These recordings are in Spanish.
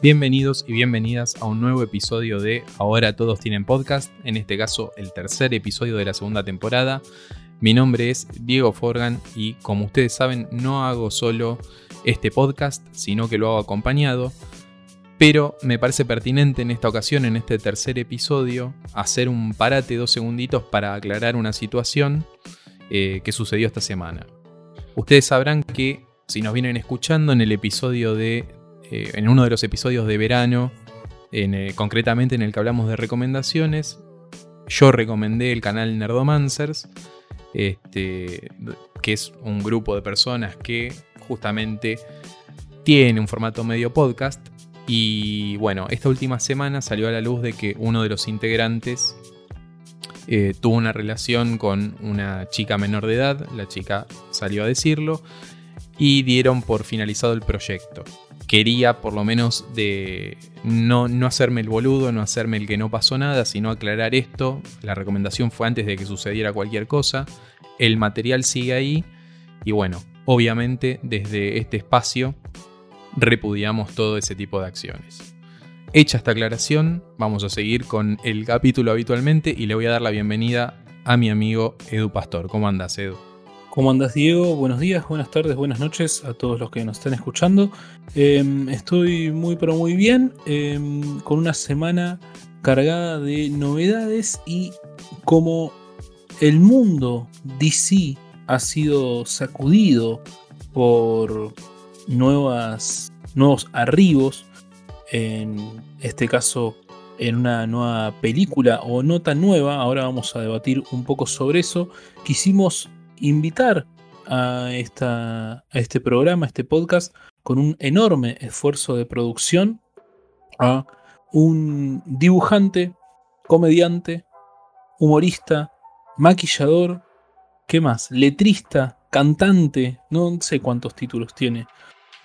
Bienvenidos y bienvenidas a un nuevo episodio de Ahora todos tienen podcast, en este caso el tercer episodio de la segunda temporada. Mi nombre es Diego Forgan y como ustedes saben no hago solo este podcast, sino que lo hago acompañado. Pero me parece pertinente en esta ocasión, en este tercer episodio, hacer un parate dos segunditos para aclarar una situación eh, que sucedió esta semana. Ustedes sabrán que si nos vienen escuchando en el episodio de eh, en uno de los episodios de verano, eh, concretamente en el que hablamos de recomendaciones, yo recomendé el canal Nerdomancers, este, que es un grupo de personas que justamente tiene un formato medio podcast. Y bueno, esta última semana salió a la luz de que uno de los integrantes eh, tuvo una relación con una chica menor de edad, la chica salió a decirlo, y dieron por finalizado el proyecto quería por lo menos de no, no, hacerme el boludo, no hacerme el que no pasó nada, sino aclarar esto. La recomendación fue antes de que sucediera cualquier cosa. El material sigue ahí y bueno, obviamente desde este espacio repudiamos todo ese tipo de acciones. Hecha esta aclaración, vamos a seguir con el capítulo habitualmente y le voy a dar la bienvenida a mi amigo Edu Pastor. ¿Cómo andas, Edu? ¿Cómo andas Diego? Buenos días, buenas tardes, buenas noches a todos los que nos están escuchando. Em, estoy muy pero muy bien, em, con una semana cargada de novedades y como el mundo DC ha sido sacudido por nuevas, nuevos arribos, en este caso en una nueva película o no tan nueva, ahora vamos a debatir un poco sobre eso, quisimos invitar a, esta, a este programa, a este podcast, con un enorme esfuerzo de producción, a un dibujante, comediante, humorista, maquillador, ¿qué más? Letrista, cantante, no sé cuántos títulos tiene.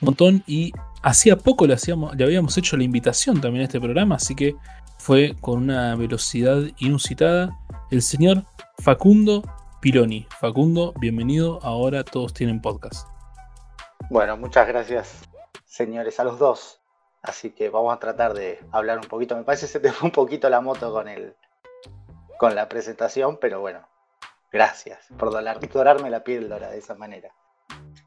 Un montón y hacía poco le, hacíamos, le habíamos hecho la invitación también a este programa, así que fue con una velocidad inusitada el señor Facundo Pironi. Facundo, bienvenido. Ahora todos tienen podcast. Bueno, muchas gracias, señores, a los dos. Así que vamos a tratar de hablar un poquito. Me parece que se te fue un poquito la moto con el con la presentación, pero bueno, gracias por dorarme la píldora de esa manera.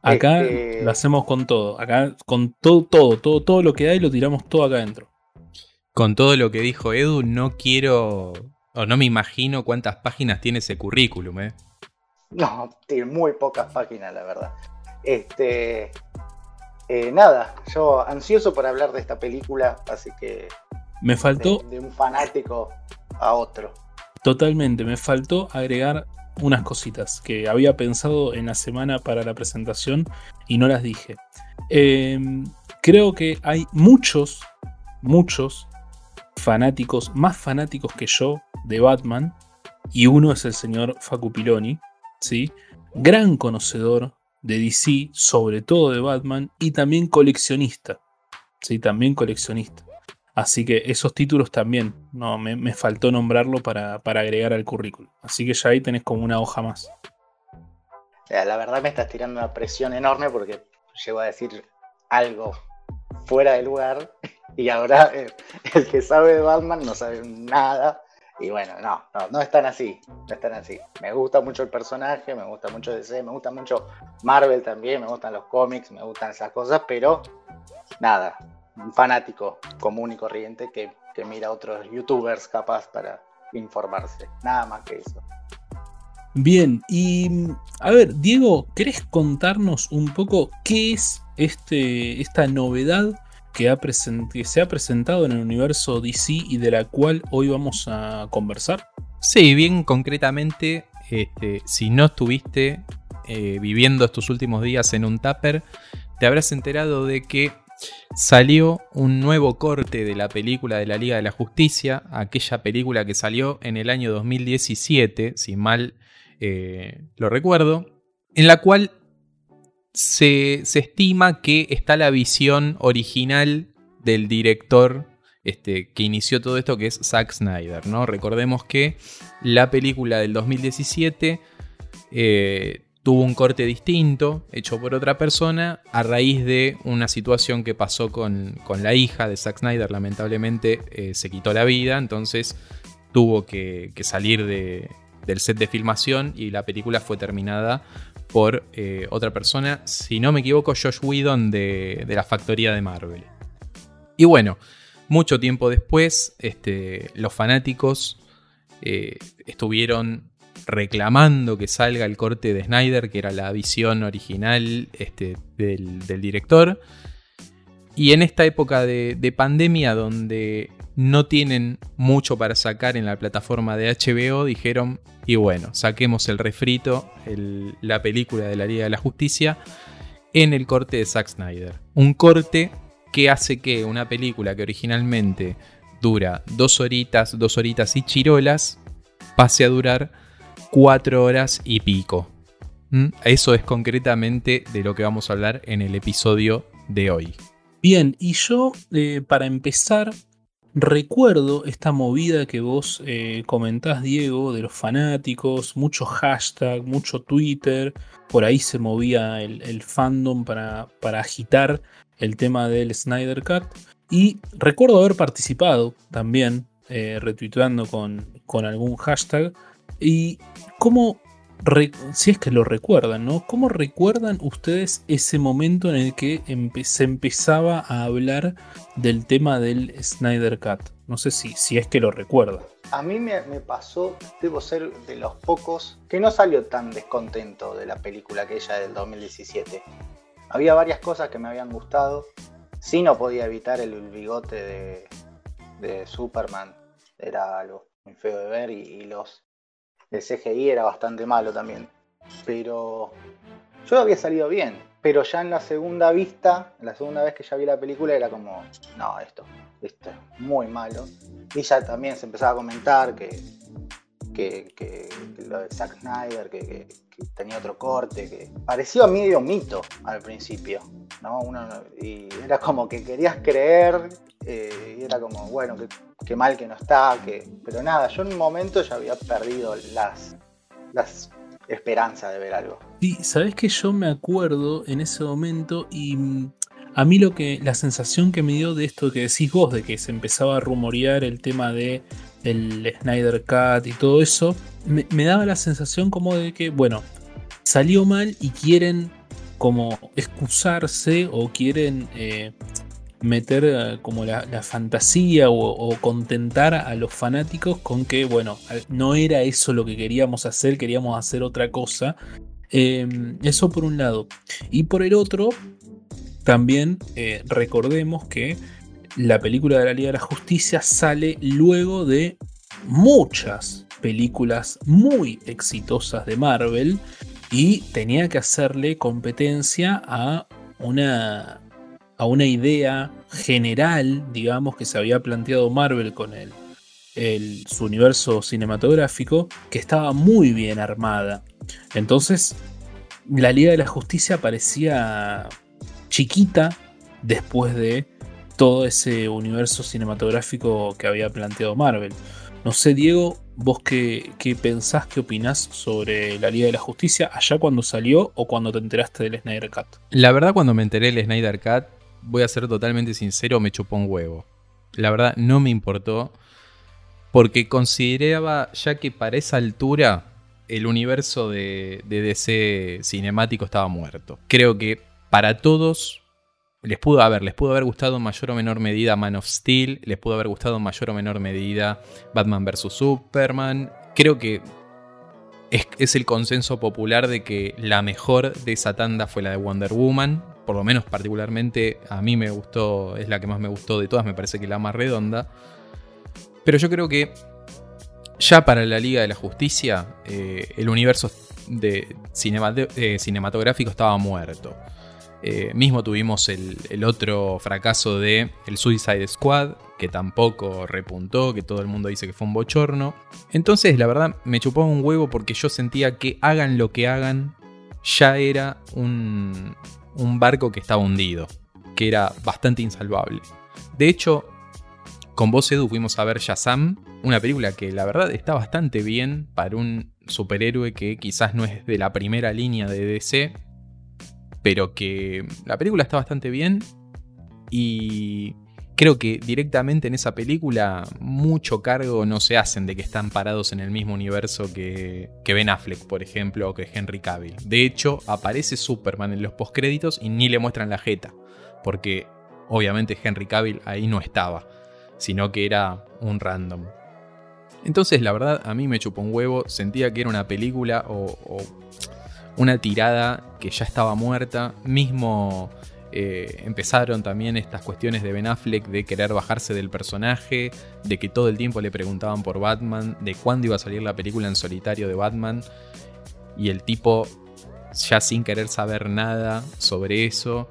Acá este, lo hacemos con todo. Acá con todo, todo, todo, todo lo que hay lo tiramos todo acá adentro. Con todo lo que dijo Edu, no quiero o no me imagino cuántas páginas tiene ese currículum, ¿eh? No, tiene muy pocas páginas, la verdad. Este. Eh, nada, yo ansioso por hablar de esta película, así que. Me faltó. De, un fanático a otro. Totalmente, me faltó agregar unas cositas que había pensado en la semana para la presentación y no las dije. Em, creo que hay muchos, muchos fanáticos, más fanáticos que yo de Batman, y uno es el señor Facu Piloni, ¿sí? gran conocedor de DC, sobre todo de Batman, y también coleccionista. ¿sí? También coleccionista. Así que esos títulos también, no, me, faltó nombrarlo para, para, agregar al currículum. Así que ya ahí tenés como una hoja más. La verdad me estás tirando una presión enorme porque llego a decir algo fuera de lugar y ahora el que sabe de Batman no sabe nada. Y bueno, no, no, no están así, no están así. Me gusta mucho el personaje, me gusta mucho DC, me gusta mucho Marvel también, me gustan los cómics, me gustan esas cosas, pero nada, un fanático común y corriente que, que mira a otros youtubers capaz para informarse, nada más que eso. Bien, y a ver, Diego, ¿querés contarnos un poco qué es este, esta novedad que, ha se ha presentado en el universo DC y de la cual hoy vamos a conversar? Sí, bien concretamente, este, si no estuviste eh, viviendo estos últimos días en un tupper, te habrás enterado de que salió un nuevo corte de la película de la Liga de la Justicia, aquella película que salió en el año 2017, si mal eh, lo recuerdo, en la cual se, estima que está la visión original del director este, que inició todo esto, que es Zack Snyder. ¿no? Recordemos que la película del 2017 eh, tuvo un corte distinto, hecho por otra persona, a raíz de una situación que pasó con, la hija de Zack Snyder. Lamentablemente eh, se quitó la vida, entonces tuvo que, salir del set de filmación y la película fue terminada por eh, otra persona, si no me equivoco, Josh Whedon de, la factoría de Marvel. Y bueno, mucho tiempo después, este, los fanáticos eh, estuvieron reclamando que salga el corte de Snyder, que era la visión original este, del, director. Y en esta época de, pandemia, donde no tienen mucho para sacar en la plataforma de HBO, dijeron, y bueno, saquemos el refrito, la película de la Liga de la Justicia, en el corte de Zack Snyder. Un corte que hace que una película que originalmente dura dos horitas, dos horitas y chirolas, pase a durar cuatro horas y pico. ¿Mm? Eso es concretamente de lo que vamos a hablar en el episodio de hoy. Bien, y yo eh, para empezar recuerdo esta movida que vos eh, comentás, Diego, de los fanáticos, mucho hashtag, mucho Twitter, por ahí se movía el, fandom para, agitar el tema del Snyder Cut. Y recuerdo haber participado también, eh, retuiteando con, con algún hashtag. Y cómo, si es que lo recuerdan, ¿no? ¿Cómo recuerdan ustedes ese momento en el que se empezaba a hablar del tema del Snyder Cut? No sé si, si es que lo recuerdan. A mí me, pasó, debo ser de los pocos, que no salió tan descontento de la película aquella del 2017. Había varias cosas que me habían gustado. Sí no podía evitar el bigote de, Superman. Era algo muy feo de ver y los el CGI era bastante malo también. Pero yo había salido bien. Pero ya en la segunda vista, la segunda vez que ya vi la película, era como, no, esto, esto es muy malo. Y ya también se empezaba a comentar que, que, lo de Zack Snyder, que, tenía otro corte, que parecía medio mito al principio. ¿no? Uno, y era como que querías creer, eh, y era como, bueno, qué mal que no está, que... pero nada, yo en un momento ya había perdido las, las esperanzas de ver algo. Sí, sabes que yo me acuerdo en ese momento y mm, a mí lo que la sensación que me dio de esto que decís vos de que se empezaba a rumorear el tema de el Snyder Cut y todo eso, me, daba la sensación como de que, bueno, salió mal y quieren como excusarse o quieren eh, meter eh, como la, fantasía o, contentar a los fanáticos con que, bueno, no era eso lo que queríamos hacer, queríamos hacer otra cosa. Em, eso por un lado. Y por el otro, también eh, recordemos que la película de la Liga de la Justicia sale luego de muchas películas muy exitosas de Marvel y tenía que hacerle competencia a una a una idea general, digamos, que se había planteado Marvel con el, su universo cinematográfico, que estaba muy bien armada. Entonces, la Liga de la Justicia parecía chiquita después de todo ese universo cinematográfico que había planteado Marvel. No sé, Diego, vos qué, qué, pensás, qué opinás sobre la Liga de la Justicia allá cuando salió o cuando te enteraste del Snyder Cut. La verdad, cuando me enteré del Snyder Cut, voy a ser totalmente sincero, me chupó un huevo. La verdad, no me importó. Porque consideraba ya que para esa altura el universo de, DC cinemático estaba muerto. Creo que para todos les pudo haber, les pudo haber gustado en mayor o menor medida Man of Steel, les pudo haber gustado en mayor o menor medida Batman vs. Superman. Creo que es, es, el consenso popular de que la mejor de esa tanda fue la de Wonder Woman por lo menos particularmente a mí me gustó, es la que más me gustó de todas, me parece que la más redonda. Pero yo creo que ya para la Liga de la Justicia eh, el universo de eh, cinematográfico estaba muerto. Eh, mismo tuvimos el, el, otro fracaso de el Suicide Squad, que tampoco repuntó, que todo el mundo dice que fue un bochorno. Entonces, la verdad, me chupó un huevo porque yo sentía que hagan lo que hagan, ya era un, un barco que estaba hundido, que era bastante insalvable. De hecho, con vos Edu fuimos a ver Shazam, una película que la verdad está bastante bien para un superhéroe que quizás no es de la primera línea de DC, pero que la película está bastante bien y creo que directamente en esa película mucho cargo no se hacen de que están parados en el mismo universo que, que Ben Affleck, por ejemplo, o que Henry Cavill. De hecho, aparece Superman en los postcréditos y ni le muestran la jeta, porque obviamente Henry Cavill ahí no estaba, sino que era un random. Entonces, la verdad, a mí me chupó un huevo, sentía que era una película o, o una tirada que ya estaba muerta, mismo eh, empezaron también estas cuestiones de Ben Affleck de querer bajarse del personaje, de que todo el tiempo le preguntaban por Batman, de cuándo iba a salir la película en solitario de Batman, y el tipo ya sin querer saber nada sobre eso.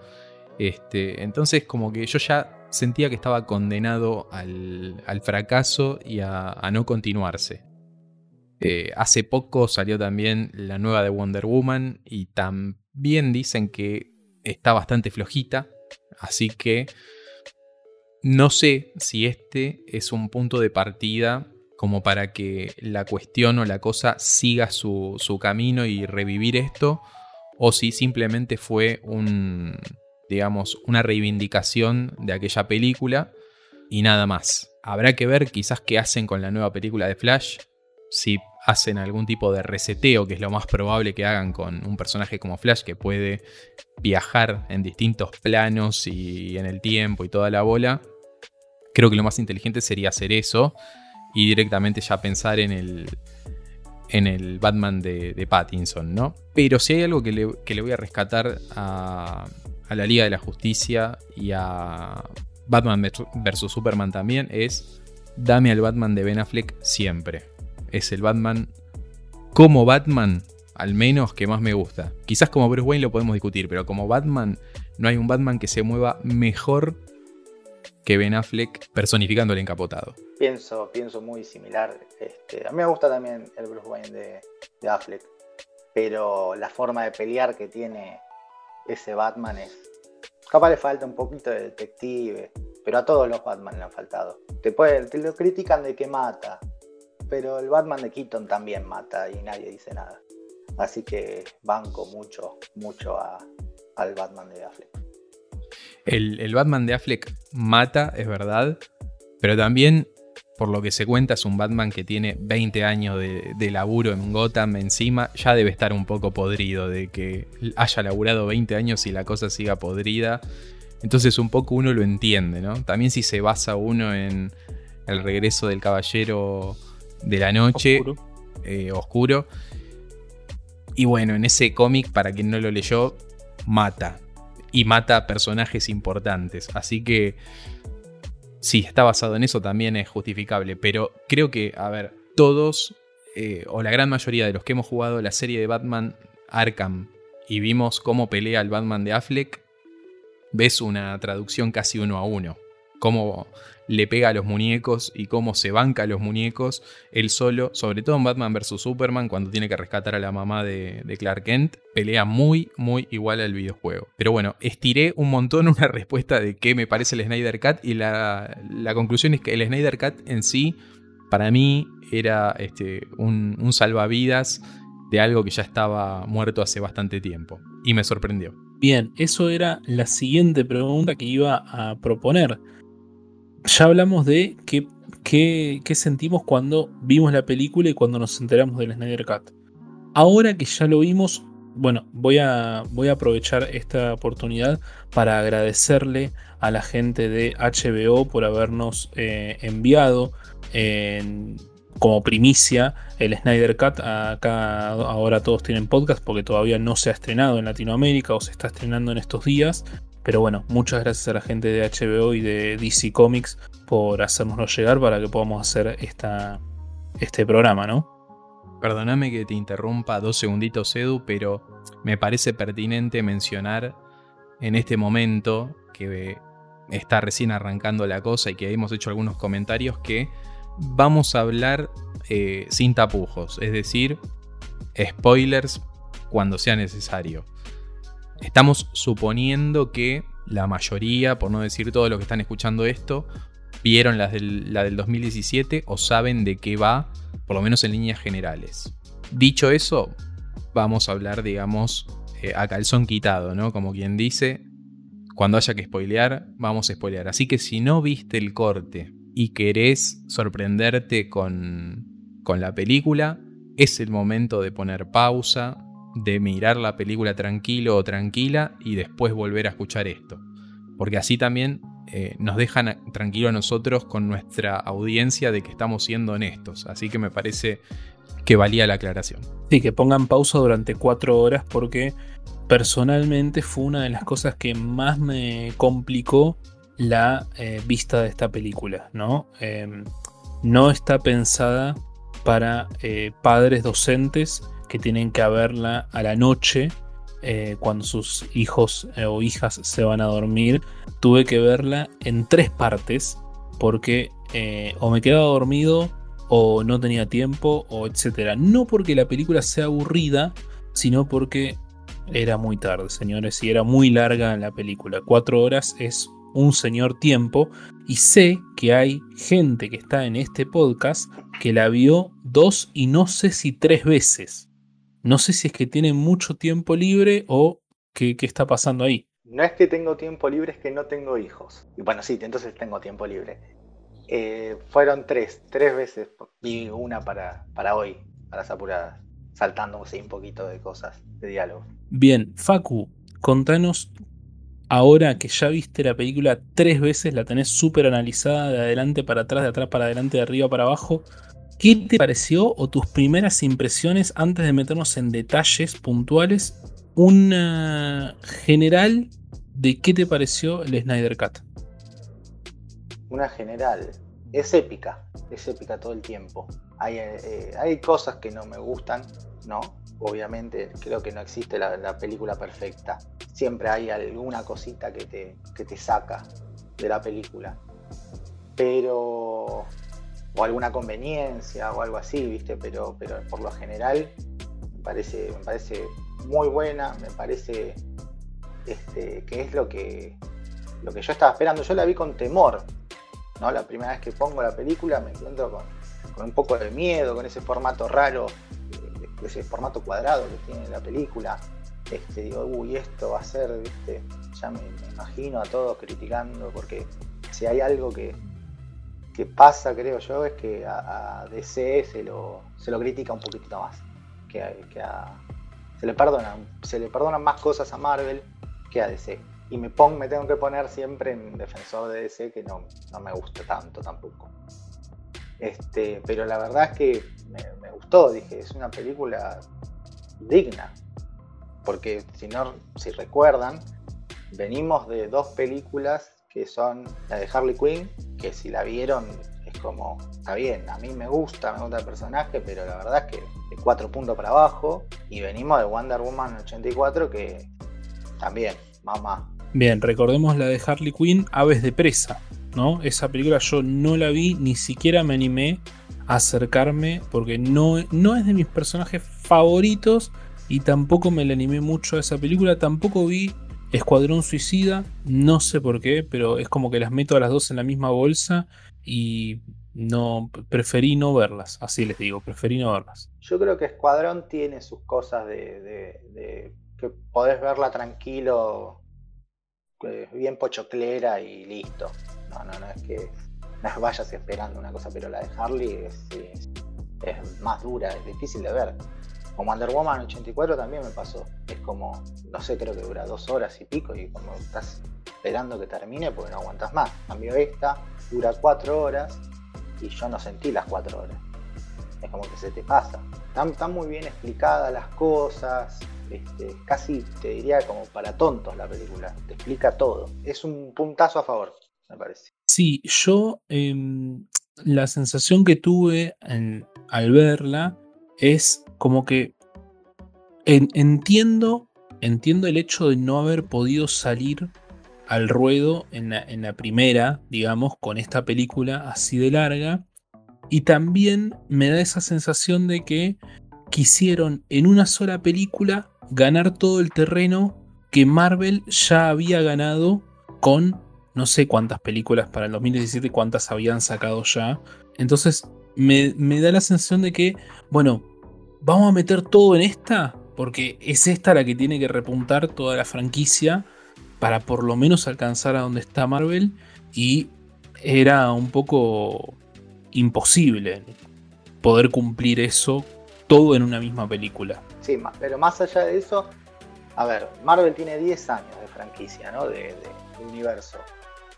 Este, entonces como que yo ya sentía que estaba condenado al, fracaso y a, no continuarse. Eh, hace poco salió también la nueva de Wonder Woman y también dicen que está bastante flojita, así que no sé si este es un punto de partida como para que la cuestión o la cosa siga su, camino y revivir esto, o si simplemente fue un, digamos, una reivindicación de aquella película y nada más. Habrá que ver quizás qué hacen con la nueva película de Flash, si hacen algún tipo de reseteo, que es lo más probable que hagan con un personaje como Flash, que puede viajar en distintos planos y en el tiempo y toda la bola. Creo que lo más inteligente sería hacer eso y directamente ya pensar en el, en el Batman de, Pattinson, ¿no? Pero si hay algo que le, que le voy a rescatar a, a, la Liga de la Justicia y a Batman vs. Superman también es dame al Batman de Ben Affleck siempre es el Batman como Batman, al menos que más me gusta. Quizás como Bruce Wayne lo podemos discutir, pero como Batman no hay un Batman que se mueva mejor que Ben Affleck personificando el encapotado. Pienso, pienso muy similar. Este, a mí me gusta también el Bruce Wayne de, Affleck, pero la forma de pelear que tiene ese Batman es... Capaz le falta un poquito de detective, pero a todos los Batman le han faltado. Te, puede, te lo critican de que mata, pero el Batman de Keaton también mata y nadie dice nada. Así que banco mucho, mucho al Batman de Affleck. El, Batman de Affleck mata, es verdad, pero también, por lo que se cuenta, es un Batman que tiene 20 años de, de, laburo en Gotham encima. Ya debe estar un poco podrido de que haya laburado 20 años y la cosa siga podrida. Entonces un poco uno lo entiende, ¿no? También si se basa uno en el regreso del caballero de la noche, oscuro. Eh, y bueno, en ese cómic, para quien no lo leyó, mata. Y mata personajes importantes. Así que si está basado en eso también es justificable. Pero creo que, a ver, todos, eh, o la gran mayoría de los que hemos jugado la serie de Batman Arkham y vimos cómo pelea el Batman de Affleck, ves una traducción casi uno a uno. Cómo le pega a los muñecos y cómo se banca a los muñecos él solo, sobre todo en Batman vs. Superman, cuando tiene que rescatar a la mamá de, Clark Kent, pelea muy, muy igual al videojuego. Pero bueno, estiré un montón una respuesta de qué me parece el Snyder Cut y la, conclusión es que el Snyder Cut en sí, para mí, era este, un, un salvavidas de algo que ya estaba muerto hace bastante tiempo. Y me sorprendió. Bien, eso era la siguiente pregunta que iba a proponer ya hablamos de qué, sentimos cuando vimos la película y cuando nos enteramos del Snyder Cut. Ahora que ya lo vimos, bueno, voy a, aprovechar esta oportunidad para agradecerle a la gente de HBO por habernos eh, enviado como primicia el Snyder Cut. Acá ahora todos tienen podcast porque todavía no se ha estrenado en Latinoamérica o se está estrenando en estos días. Pero bueno, muchas gracias a la gente de HBO y de DC Comics por hacérnoslo llegar para que podamos hacer esta, este programa, ¿no? Perdóname que te interrumpa dos segunditos, Edu, pero me parece pertinente mencionar en este momento que está recién arrancando la cosa y que hemos hecho algunos comentarios que vamos a hablar eh, sin tapujos, es decir, spoilers cuando sea necesario. Estamos suponiendo que la mayoría, por no decir todos los que están escuchando esto, vieron la del, la del 2017 o saben de qué va, por lo menos en líneas generales. Dicho eso, vamos a hablar, digamos, eh, a calzón quitado, ¿no? Como quien dice, cuando haya que spoilear, vamos a spoilear. Así que si no viste el corte y querés sorprenderte con, con la película, es el momento de poner pausa, de mirar la película tranquilo o tranquila y después volver a escuchar esto. Porque así también eh, nos dejan tranquilo a nosotros con nuestra audiencia de que estamos siendo honestos. Así que me parece que valía la aclaración. Sí, que pongan pausa durante cuatro horas porque personalmente fue una de las cosas que más me complicó la eh, vista de esta película, ¿no? Em, no está pensada para eh, padres docentes tienen que verla a la noche eh, cuando sus hijos o hijas se van a dormir. Tuve que verla en tres partes porque o me quedaba dormido o no tenía tiempo o etcétera. No porque la película sea aburrida, sino porque era muy tarde, señores, y era muy larga la película. Cuatro horas es un señor tiempo y sé que hay gente que está en este podcast que la vio dos y no sé si tres veces. No sé si es que tiene mucho tiempo libre o qué, qué está pasando ahí. No es que tengo tiempo libre, es que no tengo hijos. Y bueno, sí, entonces tengo tiempo libre. Eh, fueron tres, tres veces y una para, para hoy, para las apuradas, saltándose un poquito de cosas, de diálogo. Bien, Facu, contanos ahora que ya viste la película tres veces, la tenés súper analizada de adelante para atrás, de atrás para adelante, de arriba para abajo. ¿Qué te pareció o tus primeras impresiones antes de meternos en detalles puntuales? Una general de qué te pareció el Snyder Cut una general. Es épica, es épica todo el tiempo. Hay, eh, hay cosas que no me gustan, ¿no? Obviamente creo que no existe la, película perfecta. Siempre hay alguna cosita que te, que te saca de la película. Pero... O alguna conveniencia o algo así, ¿viste? Pero, pero por lo general me parece, me parece muy buena, me parece este, que es lo que, lo que yo estaba esperando. Yo la vi con temor, ¿no? La primera vez que pongo la película me encuentro con, un poco de miedo, con ese formato raro, eh, ese formato cuadrado que tiene la película. Este, digo, uy, esto va a ser, ¿viste? Ya me, imagino a todos criticando, porque si hay algo que, que pasa, creo yo, es que a, DC se lo, se lo critica un poquitito más. Que, se, le perdonan, se le perdonan más cosas a Marvel que a DC y me, pongo, me tengo que poner siempre en defensor de DC, que no, no me gusta tanto tampoco. Este, pero la verdad es que me, gustó, dije, es una película digna. Porque si no, si recuerdan, venimos de dos películas que son la de Harley Quinn, que si la vieron es como, está bien, a mí me gusta, me gusta el personaje, pero la verdad es que de cuatro puntos para abajo. Y venimos de Wonder Woman 84, que también, mamá, Bien, recordemos la de Harley Quinn, Aves de Presa, ¿no? Esa película yo no la vi, ni siquiera me animé a acercarme porque no, no es de mis personajes favoritos y tampoco me le animé mucho a esa película. Tampoco vi Escuadrón Suicida, no sé por qué, pero es como que las meto a las dos en la misma bolsa y no preferí no verlas, así les digo, preferí no verlas. Yo creo que Escuadrón tiene sus cosas de, de que podés verla tranquilo bien pochoclera y listo. No, no, no es que las vayas esperando una cosa, pero la de Harley es, más dura, es difícil de ver. Como Wonder Woman 84 también me pasó. Es como, no sé, creo que dura dos horas y pico y como estás esperando que termine porque no aguantas más. Cambio esta, dura cuatro horas y yo no sentí las cuatro horas. Es como que se te pasa. están muy bien explicadas las cosas, este, casi te diría como para tontos la película, te explica todo. Es un puntazo a favor, me parece. Sí, yo em, la sensación que tuve al verla es como que entiendo, entiendo el hecho de no haber podido salir al ruedo en en la primera, digamos, con esta película así de larga. Y también me da esa sensación de que quisieron en una sola película ganar todo el terreno que Marvel ya había ganado con no sé cuántas películas para el 2017, cuántas habían sacado ya. Entonces me, me da la sensación de que, bueno, vamos a meter todo en esta, porque es esta la que tiene que repuntar toda la franquicia para por lo menos alcanzar a donde está Marvel y era un poco imposible poder cumplir eso todo en una misma película. Sí, pero más allá de eso, a ver, Marvel tiene 10 años de franquicia, ¿no? De, universo.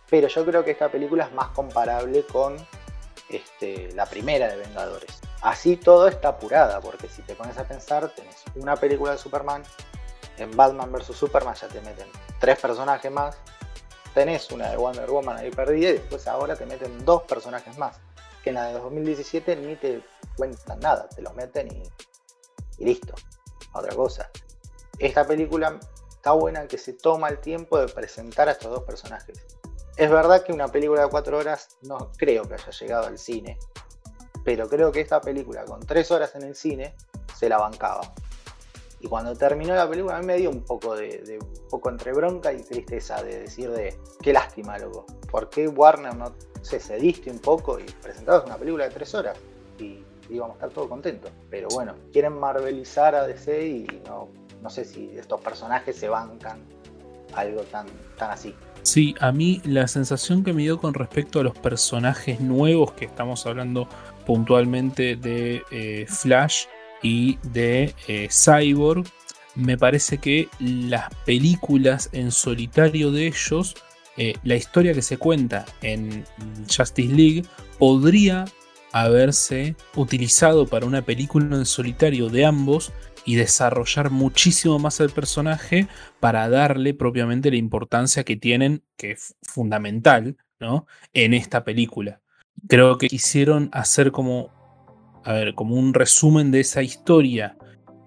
Pero yo creo que esta película es más comparable con este, la primera de Vengadores. Así todo está apurada, porque si te pones a pensar, tenés una película de Superman, en Batman vs. Superman ya te meten tres personajes más, tenés una de Wonder Woman ahí perdida y después ahora te meten dos personajes más, que en la de 2017 ni te cuentan nada, te los meten y, y listo, otra cosa. Esta película está buena en que se toma el tiempo de presentar a estos dos personajes. Es verdad que una película de cuatro horas no creo que haya llegado al cine, pero creo que esta película con tres horas en el cine se la bancaba. Y cuando terminó la película a mí me dio un poco de, poco entre bronca y tristeza de decir de qué lástima, loco. ¿Por qué Warner no se cediste un poco y presentabas una película de tres horas? Y íbamos a estar todos contentos. Pero bueno, quieren marvelizar a DC y no, no sé si estos personajes se bancan algo tan, tan así. Sí, a mí la sensación que me dio con respecto a los personajes nuevos que estamos hablando puntualmente de eh, Flash y de eh, Cyborg, me parece que las películas en solitario de ellos, eh, la historia que se cuenta en Justice League podría haberse utilizado para una película en solitario de ambos y desarrollar muchísimo más al personaje para darle propiamente la importancia que tienen, que es fundamental, ¿no? En esta película. Creo que quisieron hacer como, a ver, como un resumen de esa historia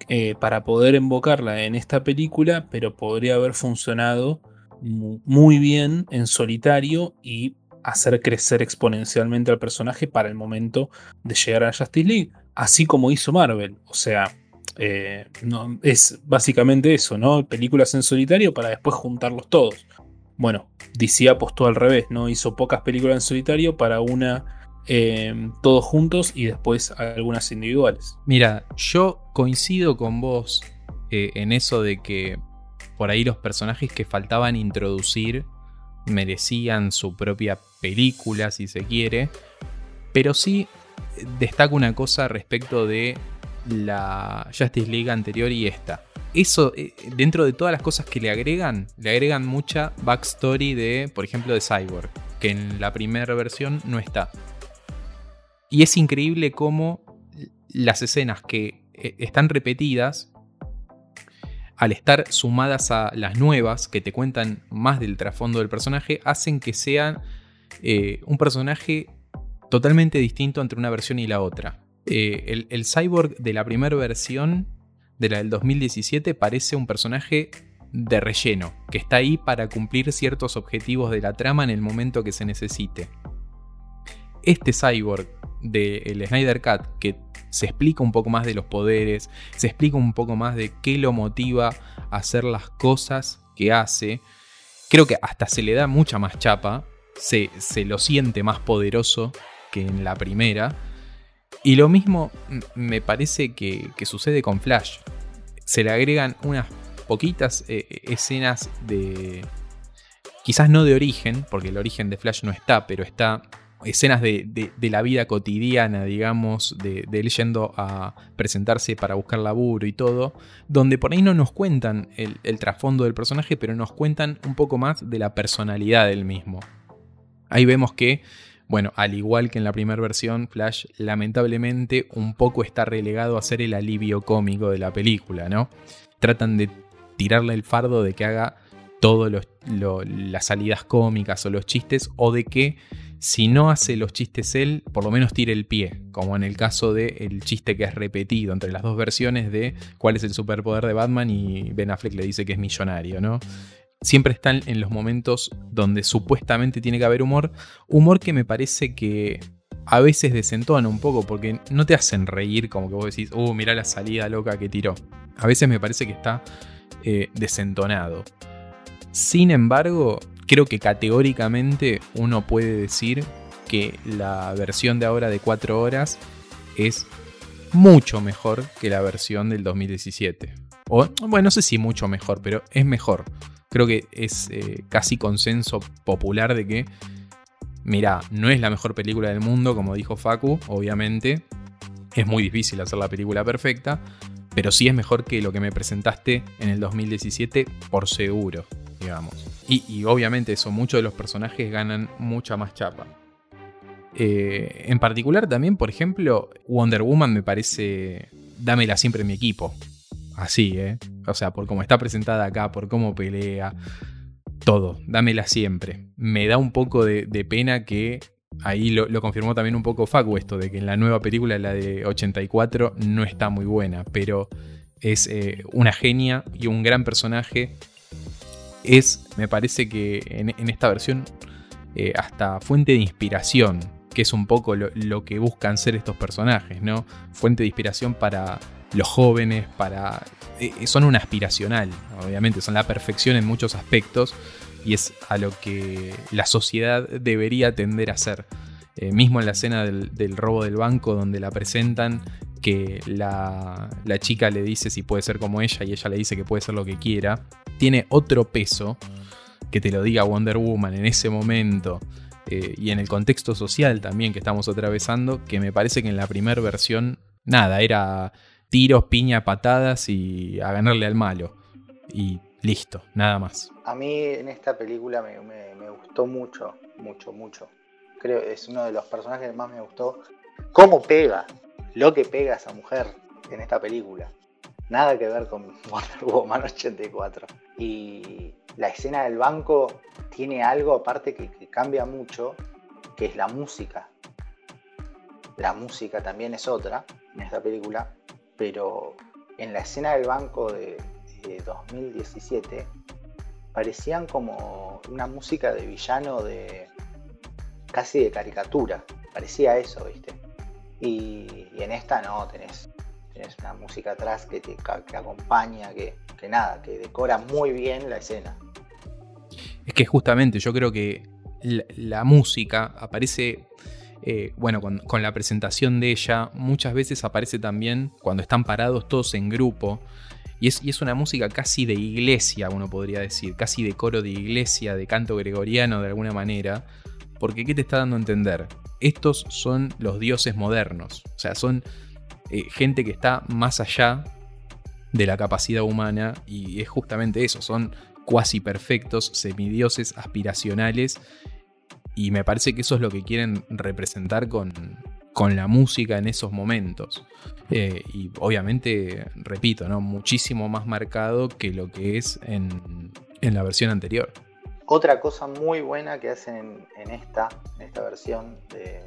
eh, para poder invocarla en esta película, pero podría haber funcionado muy bien en solitario y hacer crecer exponencialmente al personaje para el momento de llegar a Justice League, así como hizo Marvel. O sea, eh, es básicamente eso, ¿no? Películas en solitario para después juntarlos todos. Bueno, DC apostó al revés, ¿no? Hizo pocas películas en solitario para una eh, todos juntos y después algunas individuales. Mira, yo coincido con vos eh, en eso de que por ahí los personajes que faltaban introducir merecían su propia película, si se quiere. Pero sí destaco una cosa respecto de la Justice League anterior y esta. Eso, eh, dentro de todas las cosas que le agregan, le agregan mucha backstory de, por ejemplo, de Cyborg, que en la primera versión no está. Y es increíble cómo las escenas que eh, están repetidas, al estar sumadas a las nuevas, que te cuentan más del trasfondo del personaje, hacen que sea eh, un personaje totalmente distinto entre una versión y la otra. Eh, el, cyborg de la primera versión, de la del 2017, parece un personaje de relleno, que está ahí para cumplir ciertos objetivos de la trama en el momento que se necesite. Este cyborg del Snyder Cut, que se explica un poco más de los poderes, se explica un poco más de qué lo motiva a hacer las cosas que hace, creo que hasta se le da mucha más chapa, se, se lo siente más poderoso que en la primera y lo mismo me parece que, sucede con Flash. Se le agregan unas poquitas eh, escenas de... Quizás no de origen, porque el origen de Flash no está, pero está escenas de, la vida cotidiana, digamos, de, él yendo a presentarse para buscar laburo y todo, donde por ahí no nos cuentan el, el trasfondo del personaje, pero nos cuentan un poco más de la personalidad del mismo. Ahí vemos que bueno, al igual que en la primera versión, Flash lamentablemente un poco está relegado a ser el alivio cómico de la película, ¿no? Tratan de tirarle el fardo de que haga todas las salidas cómicas o los chistes, o de que si no hace los chistes él, por lo menos tire el pie, como en el caso del chiste que es repetido entre las dos versiones de cuál es el superpoder de Batman y Ben Affleck le dice que es millonario, ¿no? Siempre están en los momentos donde supuestamente tiene que haber humor. Humor que me parece que a veces desentona un poco porque no te hacen reír como que vos decís, uh, mirá la salida loca que tiró. A veces me parece que está eh, desentonado. Sin embargo, creo que categóricamente uno puede decir que la versión de ahora de 4 horas es mucho mejor que la versión del 2017. O, bueno, no sé si mucho mejor, pero es mejor. Creo que es eh, casi consenso popular de que, mira, no es la mejor película del mundo, como dijo Facu, obviamente. Es muy difícil hacer la película perfecta, pero sí es mejor que lo que me presentaste en el 2017, por seguro, digamos. Y, obviamente eso, muchos de los personajes ganan mucha más chapa. Eh, en particular también, por ejemplo, Wonder Woman me parece, dámela siempre en mi equipo. Así, ¿eh? O sea, por cómo está presentada acá, por cómo pelea, todo, dámela siempre. Me da un poco de, pena que ahí lo, confirmó también un poco Facu esto, de que en la nueva película, la de 84, no está muy buena, pero es eh, una genia y un gran personaje. Es, me parece que en, esta versión, eh, hasta fuente de inspiración que es un poco lo, que buscan ser estos personajes, ¿no? Fuente de inspiración para los jóvenes, para... Eh, son un aspiracional, obviamente, son la perfección en muchos aspectos y es a lo que la sociedad debería tender a ser. Eh, mismo en la escena del, robo del banco donde la presentan, que la, la chica le dice si puede ser como ella y ella le dice que puede ser lo que quiera, tiene otro peso que te lo diga Wonder Woman en ese momento eh, y en el contexto social también que estamos atravesando, que me parece que en la primera versión, nada, era tiros, piña, patadas y a ganarle al malo. Y listo, nada más. A mí en esta película me, gustó mucho, mucho, mucho. Creo que es uno de los personajes que más me gustó. ¿Cómo pega? Lo que pega esa mujer en esta película. Nada que ver con Wonder Woman 84. Y la escena del banco tiene algo aparte que, cambia mucho, que es la música. La música también es otra en esta película, pero en la escena del banco de, 2017 parecían como una música de villano de casi de caricatura. Parecía eso, ¿viste? Y, en esta no, tenés, tenés una música atrás que te que acompaña, que, que nada, que decora muy bien la escena. Es que justamente yo creo que la, música aparece, eh, bueno, con, la presentación de ella, muchas veces aparece también cuando están parados todos en grupo. Y es, una música casi de iglesia, uno podría decir, casi de coro de iglesia, de canto gregoriano de alguna manera. Porque ¿qué te está dando a entender? Estos son los dioses modernos. O sea, son eh, gente que está más allá de la capacidad humana y es justamente eso, son cuasi perfectos, semidioses, aspiracionales. Y me parece que eso es lo que quieren representar con, con la música en esos momentos. Eh, y obviamente, repito, ¿no? muchísimo más marcado que lo que es en, la versión anterior. Otra cosa muy buena que hacen en, esta, en esta versión de,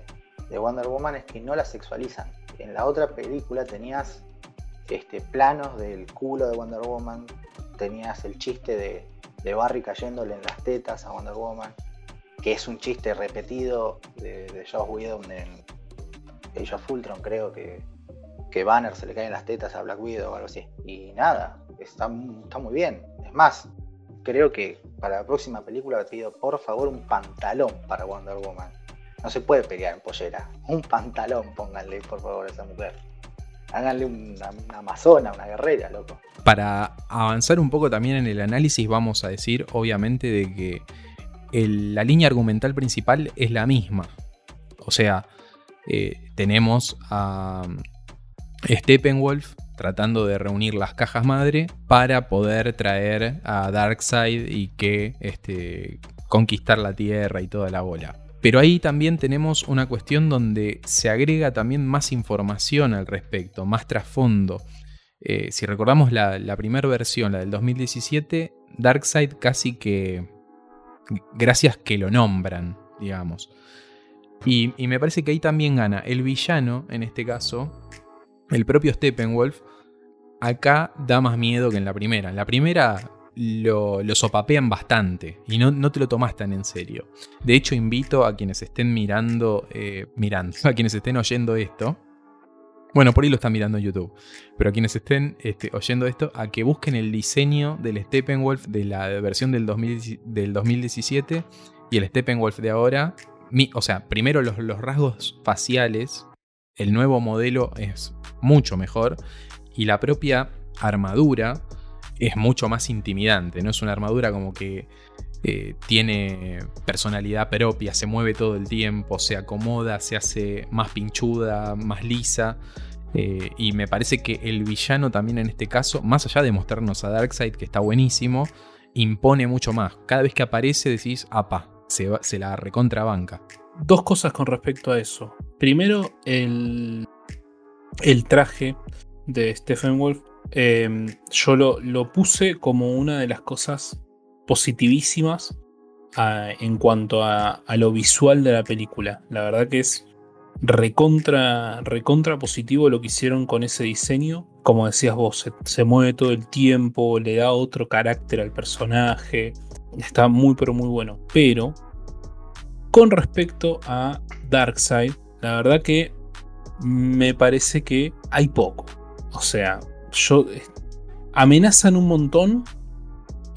de, Wonder Woman es que no la sexualizan. En la otra película tenías este, planos del culo de Wonder Woman, tenías el chiste de, de Barry cayéndole en las tetas a Wonder Woman, que es un chiste repetido de, de Josh Whedon en Age of Ultron, creo que, que Banner se le caen las tetas a Black Widow o algo así. Y nada, está, está muy bien. Es más, creo que para la próxima película te pido por favor un pantalón para Wonder Woman. No se puede pelear en pollera. Un pantalón, pónganle por favor a esa mujer. Háganle una, amazona, una guerrera, loco. Para avanzar un poco también en el análisis, vamos a decir, obviamente, de que la línea argumental principal es la misma. O sea, eh, tenemos a Steppenwolf tratando de reunir las cajas madre para poder traer a Darkseid y que este, conquistar la Tierra y toda la bola. Pero ahí también tenemos una cuestión donde se agrega también más información al respecto, más trasfondo. Eh, si recordamos la, primera versión, la del 2017, Darkseid casi que... Gracias que lo nombran, digamos. Y, me parece que ahí también gana el villano, en este caso, el propio Steppenwolf. Acá da más miedo que en la primera. En la primera lo, sopapean bastante y no, te lo tomas tan en serio. De hecho, invito a quienes estén mirando, eh, mirando, a quienes estén oyendo esto, Bueno, por ahí lo están mirando en YouTube. Pero quienes estén este, oyendo esto, a que busquen el diseño del Steppenwolf de la versión del, 2017 y el Steppenwolf de ahora. o sea, primero los rasgos faciales. El nuevo modelo es mucho mejor. Y la propia armadura es mucho más intimidante. No es una armadura como que eh, tiene personalidad propia, se mueve todo el tiempo, se acomoda, se hace más pinchuda, más lisa. Eh, y me parece que el villano también en este caso, más allá de mostrarnos a Darkseid, que está buenísimo, impone mucho más. Cada vez que aparece decís, apa, se, se la recontrabanca. Dos cosas con respecto a eso. Primero, el, el traje de Stephen Wolf. Em, yo lo, puse como una de las cosas positivísimas en cuanto a, lo visual de la película. La verdad que es recontra, recontra positivo lo que hicieron con ese diseño. Como decías vos, se, mueve todo el tiempo, le da otro carácter al personaje. Está muy pero muy bueno. Pero con respecto a Darkseid, la verdad que me parece que hay poco. O sea, yo amenazan un montón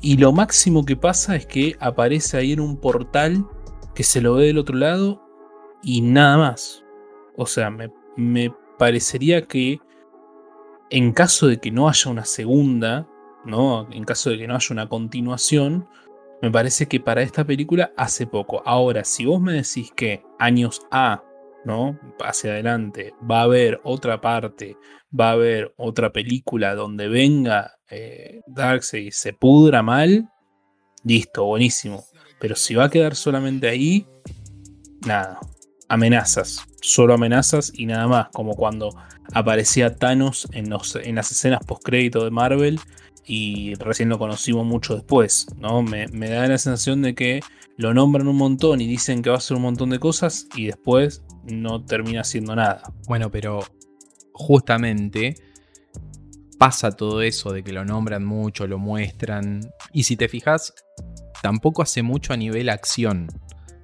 y lo máximo que pasa es que aparece ahí en un portal que se lo ve del otro lado y nada más. O sea, me, parecería que en caso de que no haya una segunda, ¿no? En caso de que no haya una continuación, me parece que para esta película hace poco. Ahora, si vos me decís que años A, ¿no? Hacia adelante, va a haber otra parte, va a haber otra película donde venga eh, Darkseid se pudra mal, listo, buenísimo. Pero si va a quedar solamente ahí, nada, amenazas, solo amenazas y nada más, como cuando aparecía Thanos en, en las escenas post-crédito de Marvel y recién lo conocimos mucho después, ¿no? Me, me, da la sensación de que lo nombran un montón y dicen que va a hacer un montón de cosas y después no termina haciendo nada. Bueno, pero justamente pasa todo eso de que lo nombran mucho, lo muestran. Y si te fijas, tampoco hace mucho a nivel acción.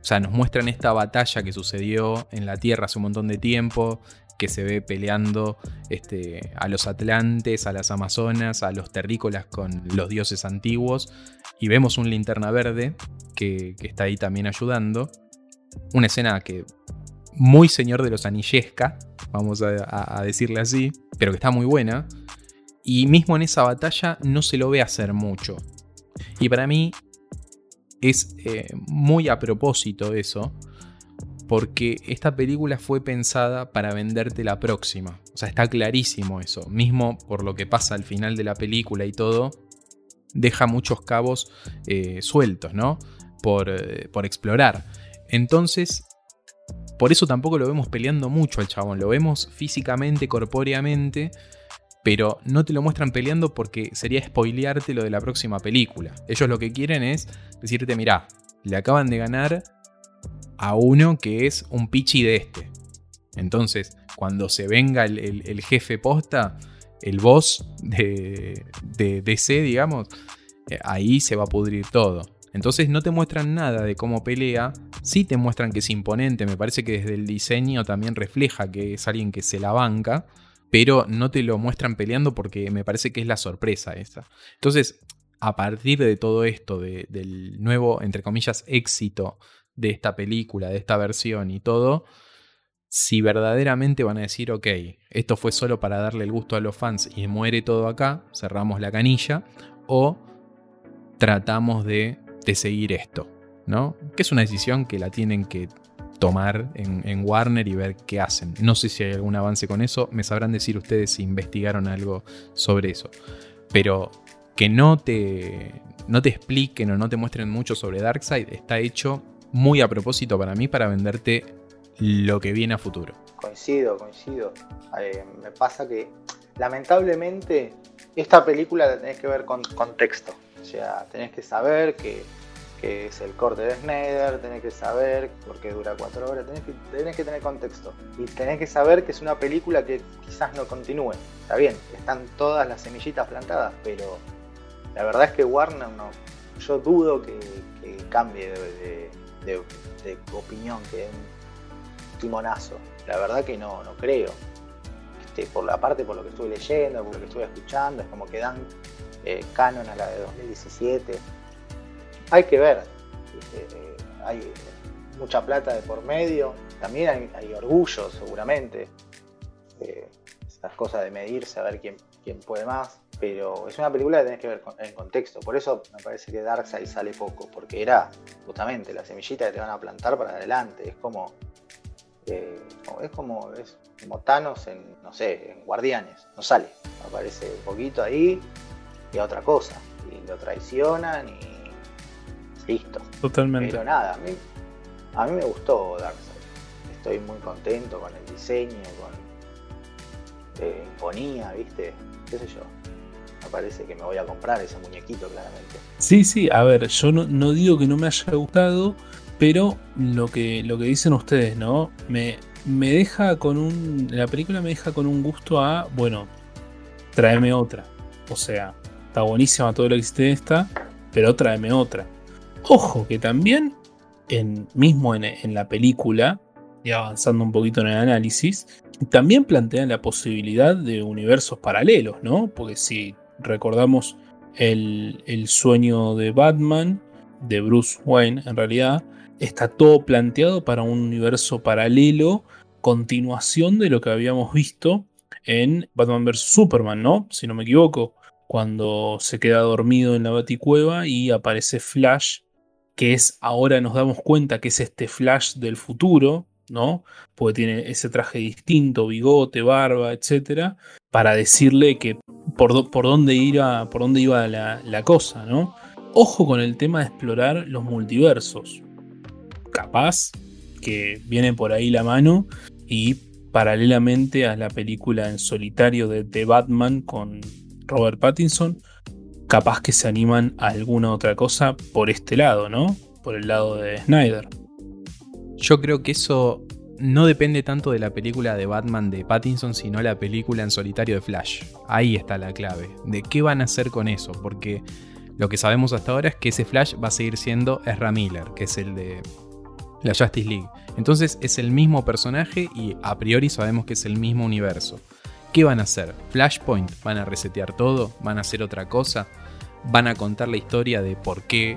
O sea, nos muestran esta batalla que sucedió en la Tierra hace un montón de tiempo, que se ve peleando este, a los atlantes, a las amazonas, a los terrícolas con los dioses antiguos. Y vemos un linterna verde que, está ahí también ayudando. Una escena que muy señor de los anillesca, vamos a decirle así, pero que está muy buena. Y mismo en esa batalla no se lo ve hacer mucho. Y para mí es eh, muy a propósito eso, porque esta película fue pensada para venderte la próxima. O sea, está clarísimo eso. Mismo por lo que pasa al final de la película y todo, deja muchos cabos eh, sueltos, ¿no? Por, eh, por explorar. Entonces, por eso tampoco lo vemos peleando mucho al chabón. Lo vemos físicamente, corpóreamente pero no te lo muestran peleando porque sería spoilearte lo de la próxima película. Ellos lo que quieren es decirte, mirá, le acaban de ganar a uno que es un pichi de este. Entonces, cuando se venga el, jefe posta, el boss de, de DC, digamos, eh, ahí se va a pudrir todo. Entonces no te muestran nada de cómo pelea, sí te muestran que es imponente, me parece que desde el diseño también refleja que es alguien que se la banca, pero no te lo muestran peleando porque me parece que es la sorpresa esa. Entonces, a partir de todo esto, del nuevo, entre comillas, éxito de esta película, de esta versión y todo, si verdaderamente van a decir, ok, esto fue solo para darle el gusto a los fans y muere todo acá, cerramos la canilla, o tratamos de, de seguir esto, ¿no? Que es una decisión que la tienen que tomar en, Warner y ver qué hacen. No sé si hay algún avance con eso, me sabrán decir ustedes si investigaron algo sobre eso. Pero que no te, no te expliquen o no te muestren mucho sobre Darkseid está hecho muy a propósito para mí para venderte lo que viene a futuro. Coincido, coincido. Eh, me pasa que lamentablemente esta película la tenés que ver con contexto. O sea, tenés que saber que que es el corte de Snyder, tenés que saber por qué dura cuatro horas, tenés que, tener contexto. Y tenés que saber que es una película que quizás no continúe. Está bien, están todas las semillitas plantadas, pero la verdad es que Warner no. Yo dudo que, cambie de, opinión, que un timonazo. La verdad que no, no creo. por la parte por lo que estuve leyendo, por lo que estuve escuchando, es como que dan eh, canon a la de 2017. Hay que ver, eh, hay mucha plata de por medio, también hay, orgullo seguramente, eh, esas cosas de medirse, a ver quién, quién puede más, pero es una película que tenés que ver en contexto, por eso me parece que Darkseid sale poco, porque era justamente la semillita que te van a plantar para adelante, es como... es como es como Thanos en, no sé, en Guardianes, no sale, aparece un poquito ahí y a otra cosa, y lo traicionan y listo. Totalmente. Pero nada, a mí, me gustó Darkseid, estoy muy contento con el diseño, con eh, imponía, viste, qué sé yo. Me parece que me voy a comprar ese muñequito claramente. Sí, sí, a ver, yo no, no digo que no me haya gustado, pero lo que, lo que dicen ustedes, ¿no? Me, me deja con un. La película me deja con un gusto a. Bueno, tráeme otra. O sea, está buenísima todo lo que existe esta, pero tráeme otra. Ojo, que también, en, mismo en, la película, y avanzando un poquito en el análisis, también plantean la posibilidad de universos paralelos, ¿no? Porque si recordamos el, el sueño de Batman, de Bruce Wayne, en realidad, está todo planteado para un universo paralelo, continuación de lo que habíamos visto en Batman vs. Superman, ¿no? Si no me equivoco, cuando se queda dormido en la baticueva y aparece Flash, que es ahora nos damos cuenta que es este Flash del futuro, ¿no? Porque tiene ese traje distinto, bigote, barba, etcétera, para decirle que por, dónde, iba, por dónde iba la, la cosa, ¿no? Ojo con el tema de explorar los multiversos capaz que viene por ahí la mano y paralelamente a la película en solitario de The Batman con Robert Pattinson, capaz que se animan a alguna otra cosa por este lado, ¿no? Por el lado de Snyder. Yo creo que eso no depende tanto de la película de Batman de Pattinson, sino la película en solitario de Flash. Ahí está la clave. ¿De qué van a hacer con eso? Porque lo que sabemos hasta ahora es que ese Flash va a seguir siendo Ezra Miller, que es el de la Justice League. Entonces es el mismo personaje y a priori sabemos que es el mismo universo. ¿Qué van a hacer? ¿Flashpoint? ¿Van a resetear todo? ¿Van a hacer otra cosa? ¿Van a contar la historia de por qué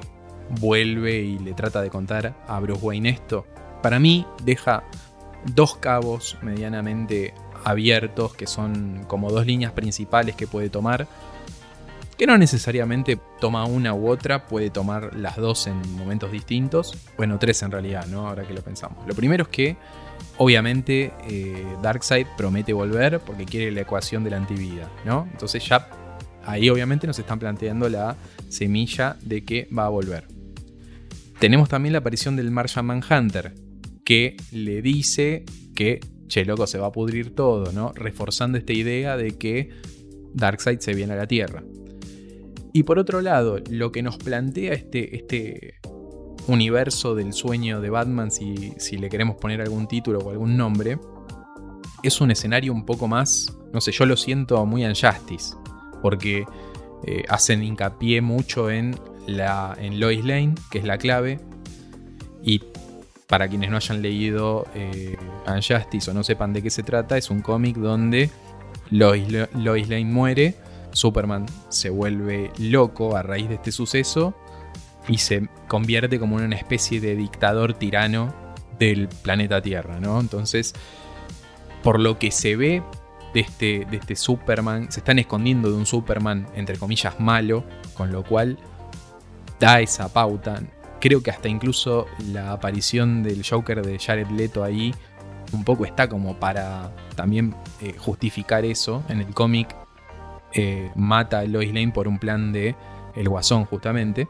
vuelve y le trata de contar a Bruce Wayne esto? Para mí deja dos cabos medianamente abiertos que son como dos líneas principales que puede tomar que no necesariamente toma una u otra, puede tomar las dos en momentos distintos. Bueno, tres en realidad, ¿no? Ahora que lo pensamos. Lo primero es que, obviamente, eh, Darkseid promete volver porque quiere la ecuación de la antivida, ¿no? Entonces ya ahí obviamente nos están planteando la semilla de que va a volver. Tenemos también la aparición del Martian Manhunter, que le dice que, che, loco, se va a pudrir todo, ¿no? Reforzando esta idea de que Darkseid se viene a la Tierra. Y por otro lado, lo que nos plantea este, este universo del sueño de Batman, si, si le queremos poner algún título o algún nombre, es un escenario un poco más, no sé, yo lo siento muy Justice, porque eh, hacen hincapié mucho en, la, en Lois Lane, que es la clave, y para quienes no hayan leído eh, Unjustice o no sepan de qué se trata, es un cómic donde Lois, Lois Lane muere Superman se vuelve loco a raíz de este suceso y se convierte como en una especie de dictador tirano del planeta Tierra, ¿no? Entonces, por lo que se ve de este, de este Superman, se están escondiendo de un Superman, entre comillas, malo, con lo cual da esa pauta. Creo que hasta incluso la aparición del Joker de Jared Leto ahí un poco está como para también eh, justificar eso. En el cómic eh, mata a Lois Lane por un plan de el Guasón justamente,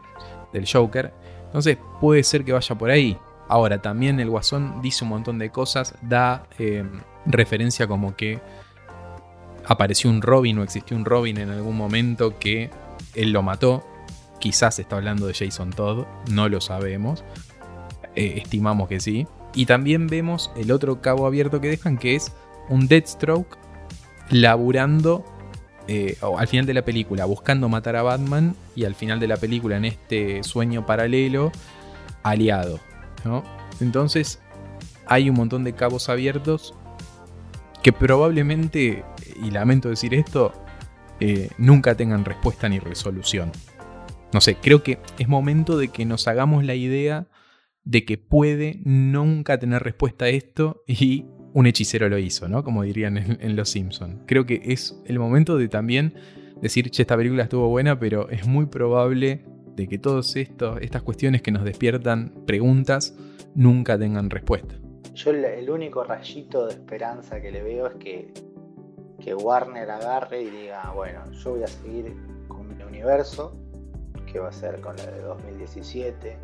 del Joker. Entonces puede ser que vaya por ahí. Ahora, también el Guasón dice un montón de cosas, da eh, referencia como que apareció un Robin o existió un Robin en algún momento que él lo mató. Quizás está hablando de Jason Todd, no lo sabemos. Eh, estimamos que sí. Y también vemos el otro cabo abierto que dejan, que es un Deathstroke laburando eh, al final de la película buscando matar a Batman y al final de la película en este sueño paralelo aliado. Entonces hay un montón de cabos abiertos que probablemente y lamento decir esto, eh, nunca tengan respuesta ni resolución. No sé, creo que es momento de que nos hagamos la idea de que puede nunca tener respuesta a esto y un hechicero lo hizo, ¿no? Como dirían en, Los Simpsons. Creo que es el momento de también decir, che, esta película estuvo buena, pero es muy probable de que todas estas cuestiones que nos despiertan preguntas nunca tengan respuesta. Yo el único rayito de esperanza que le veo es que, que Warner agarre y diga, bueno, yo voy a seguir con mi universo, que va a ser con la de 2017,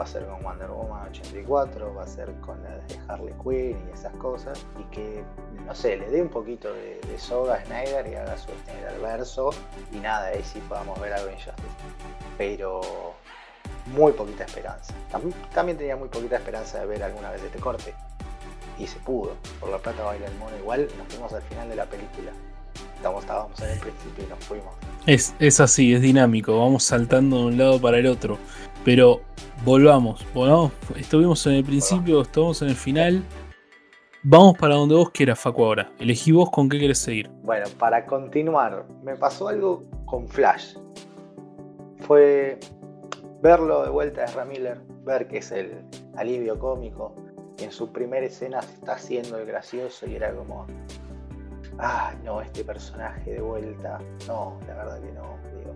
va a ser con Wonder Woman 84, va a ser con la de Harley Quinn y esas cosas, y que, no sé, le dé un poquito de, soga a Snyder y haga su verso, y nada, ahí sí podamos ver algo en Justice. Pero muy poquita esperanza. También, tenía muy poquita esperanza de ver alguna vez este corte, y se pudo, por la plata baila el mono, igual nos fuimos al final de la película. Estamos, estábamos en el principio y nos fuimos. Es, es así, es dinámico, vamos saltando de un lado para el otro. Pero volvamos, volvamos. Estuvimos en el principio, estamos en el final. Vamos para donde vos quieras, Facu, ahora. Elegí vos con qué querés seguir. Bueno, para continuar, me pasó algo con Flash. Fue verlo de vuelta de Ramiller, ver que es el alivio cómico. Y en su primera escena se está haciendo el gracioso y era como. Ah, no, este personaje de vuelta. No, la verdad que no, digo.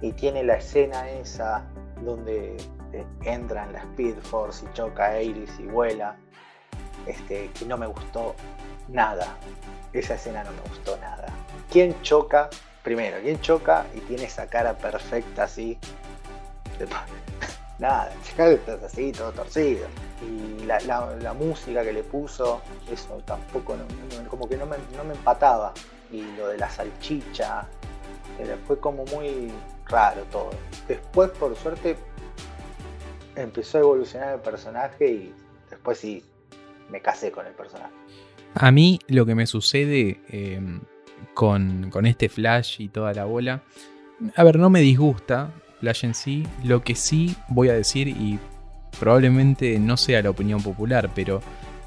Y tiene la escena esa donde eh, entra en la Speed Force y choca Iris y vuela, este, que no me gustó nada. Esa escena no me gustó nada. ¿Quién choca? Primero, ¿quién choca y tiene esa cara perfecta así? nada, estás así, todo torcido. Y la, música que le puso, eso tampoco, como que no me, no me empataba. Y lo de la salchicha, fue como muy raro todo. Después, por suerte, empezó a evolucionar el personaje y después sí me casé con el personaje. A mí lo que me sucede em, con, con, este Flash y toda la bola, a ver, no me disgusta Flash en sí, lo que sí voy a decir y probablemente no sea la opinión popular, pero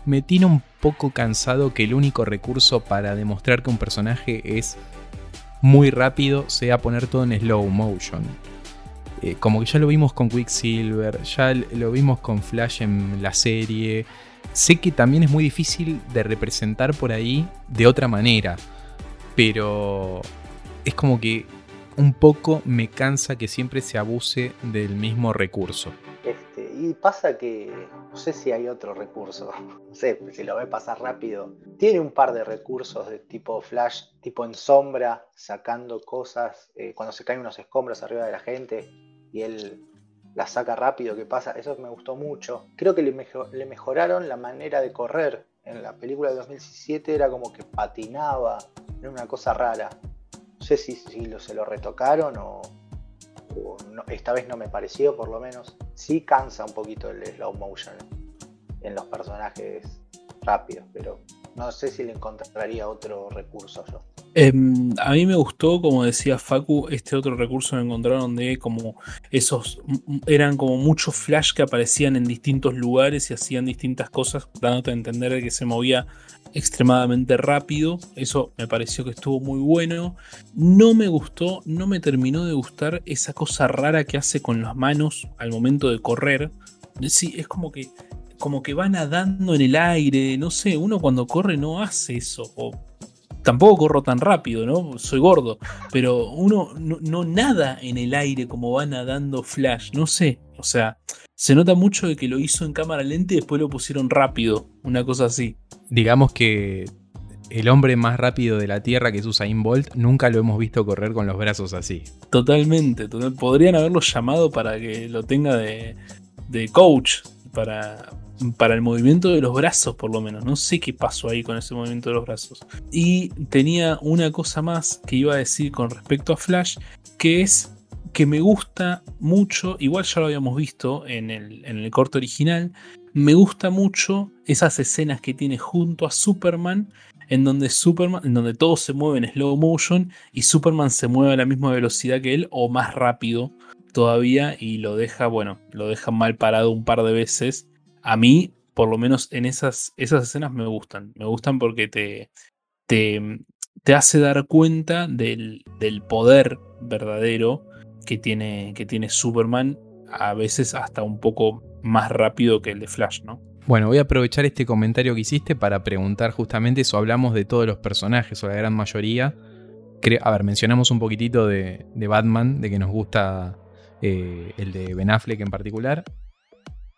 me tiene un poco cansado que el único recurso para demostrar que un personaje es muy rápido sea poner todo en slow motion. Eh, como que ya lo vimos con Quicksilver, ya lo vimos con Flash en la serie. Sé que también es muy difícil de representar por ahí de otra manera, pero es como que un poco me cansa que siempre se abuse del mismo recurso. Y pasa que no sé si hay otro recurso, no sé, si lo ve pasar rápido. Tiene un par de recursos de tipo flash, tipo en sombra, sacando cosas, eh, cuando se caen unos escombros arriba de la gente y él la saca rápido, ¿qué pasa? Eso me gustó mucho. Creo que le, le mejoraron la manera de correr. En la película de 2017 era como que patinaba, era una cosa rara. No sé si, si lo, se lo retocaron o, esta vez no me pareció por lo menos. Sí cansa un poquito el slow motion en los personajes rápidos, pero no sé si le encontraría otro recurso yo. Em, a mí me gustó, como decía Facu, este otro recurso que encontraron de como esos, eran como muchos flash que aparecían en distintos lugares y hacían distintas cosas, dándote a entender que se movía extremadamente rápido. Eso me pareció que estuvo muy bueno. No me gustó, no me terminó de gustar esa cosa rara que hace con las manos al momento de correr. Sí, es como que como que va nadando en el aire, no sé, uno cuando corre no hace eso, o tampoco corro tan rápido, ¿no? Soy gordo, pero uno no, nada en el aire como va nadando Flash, no sé, o sea, se nota mucho de que lo hizo en cámara lenta y después lo pusieron rápido, una cosa así. Digamos que el hombre más rápido de la Tierra, que es Usain Bolt, nunca lo hemos visto correr con los brazos así. Totalmente, podrían haberlo llamado para que lo tenga de, de coach, para, para el movimiento de los brazos, por lo menos. No sé qué pasó ahí con ese movimiento de los brazos. Y tenía una cosa más que iba a decir con respecto a Flash, que es que me gusta mucho, igual ya lo habíamos visto en el, en el corto original, me gusta mucho esas escenas que tiene junto a Superman, en donde Superman, en donde todo se mueve en slow motion y Superman se mueve a la misma velocidad que él o más rápido todavía y lo deja, bueno, lo deja mal parado un par de veces a mí, por lo menos en esas, esas escenas me gustan. Me gustan porque te, te, te hace dar cuenta del, poder verdadero que tiene, que tiene Superman, a veces hasta un poco más rápido que el de Flash, ¿no? Bueno, voy a aprovechar este comentario que hiciste para preguntar justamente eso. Hablamos de todos los personajes o la gran mayoría. a ver, mencionamos un poquitito de, Batman, de que nos gusta eh, el de Ben Affleck en particular.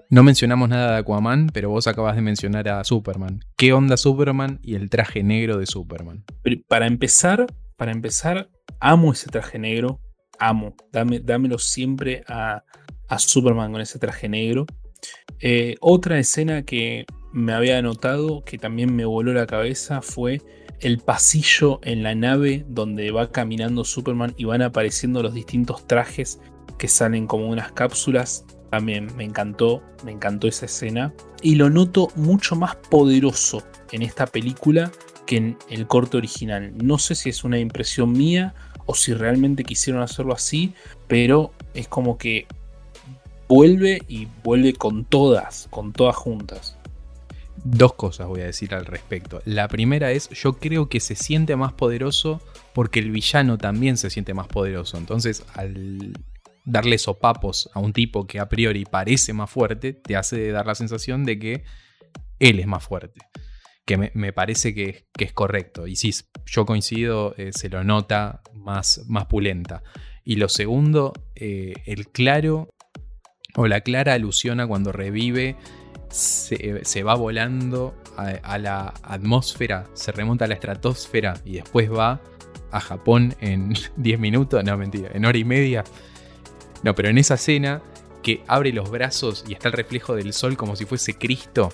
No mencionamos nada de Aquaman, pero vos acabas de mencionar a Superman. ¿Qué onda Superman y el traje negro de Superman? Para empezar, para empezar, amo ese traje negro. Amo. Dame, dámelo siempre a, Superman con ese traje negro. Eh, otra escena que me había notado, que también me voló la cabeza, fue el pasillo en la nave donde va caminando Superman y van apareciendo los distintos trajes que salen como unas cápsulas también me encantó, me encantó esa escena. Y lo noto mucho más poderoso en esta película que en el corte original. No sé si es una impresión mía o si realmente quisieron hacerlo así, pero es como que vuelve y vuelve con todas, con todas juntas. Dos cosas voy a decir al respecto. La primera es, yo creo que se siente más poderoso porque el villano también se siente más poderoso. Entonces, al darle sopapos a un tipo que a priori parece más fuerte, te hace dar la sensación de que él es más fuerte. Que me, parece que, es correcto. Y sí, yo coincido, eh, se lo nota más, más pulenta. Y lo segundo, eh, el claro o la clara alusión a cuando revive, se, va volando a, la atmósfera, se remonta a la estratosfera y después va a Japón en 10 minutos, no mentira, en hora y media. No, pero en esa escena que abre los brazos y está el reflejo del sol como si fuese Cristo,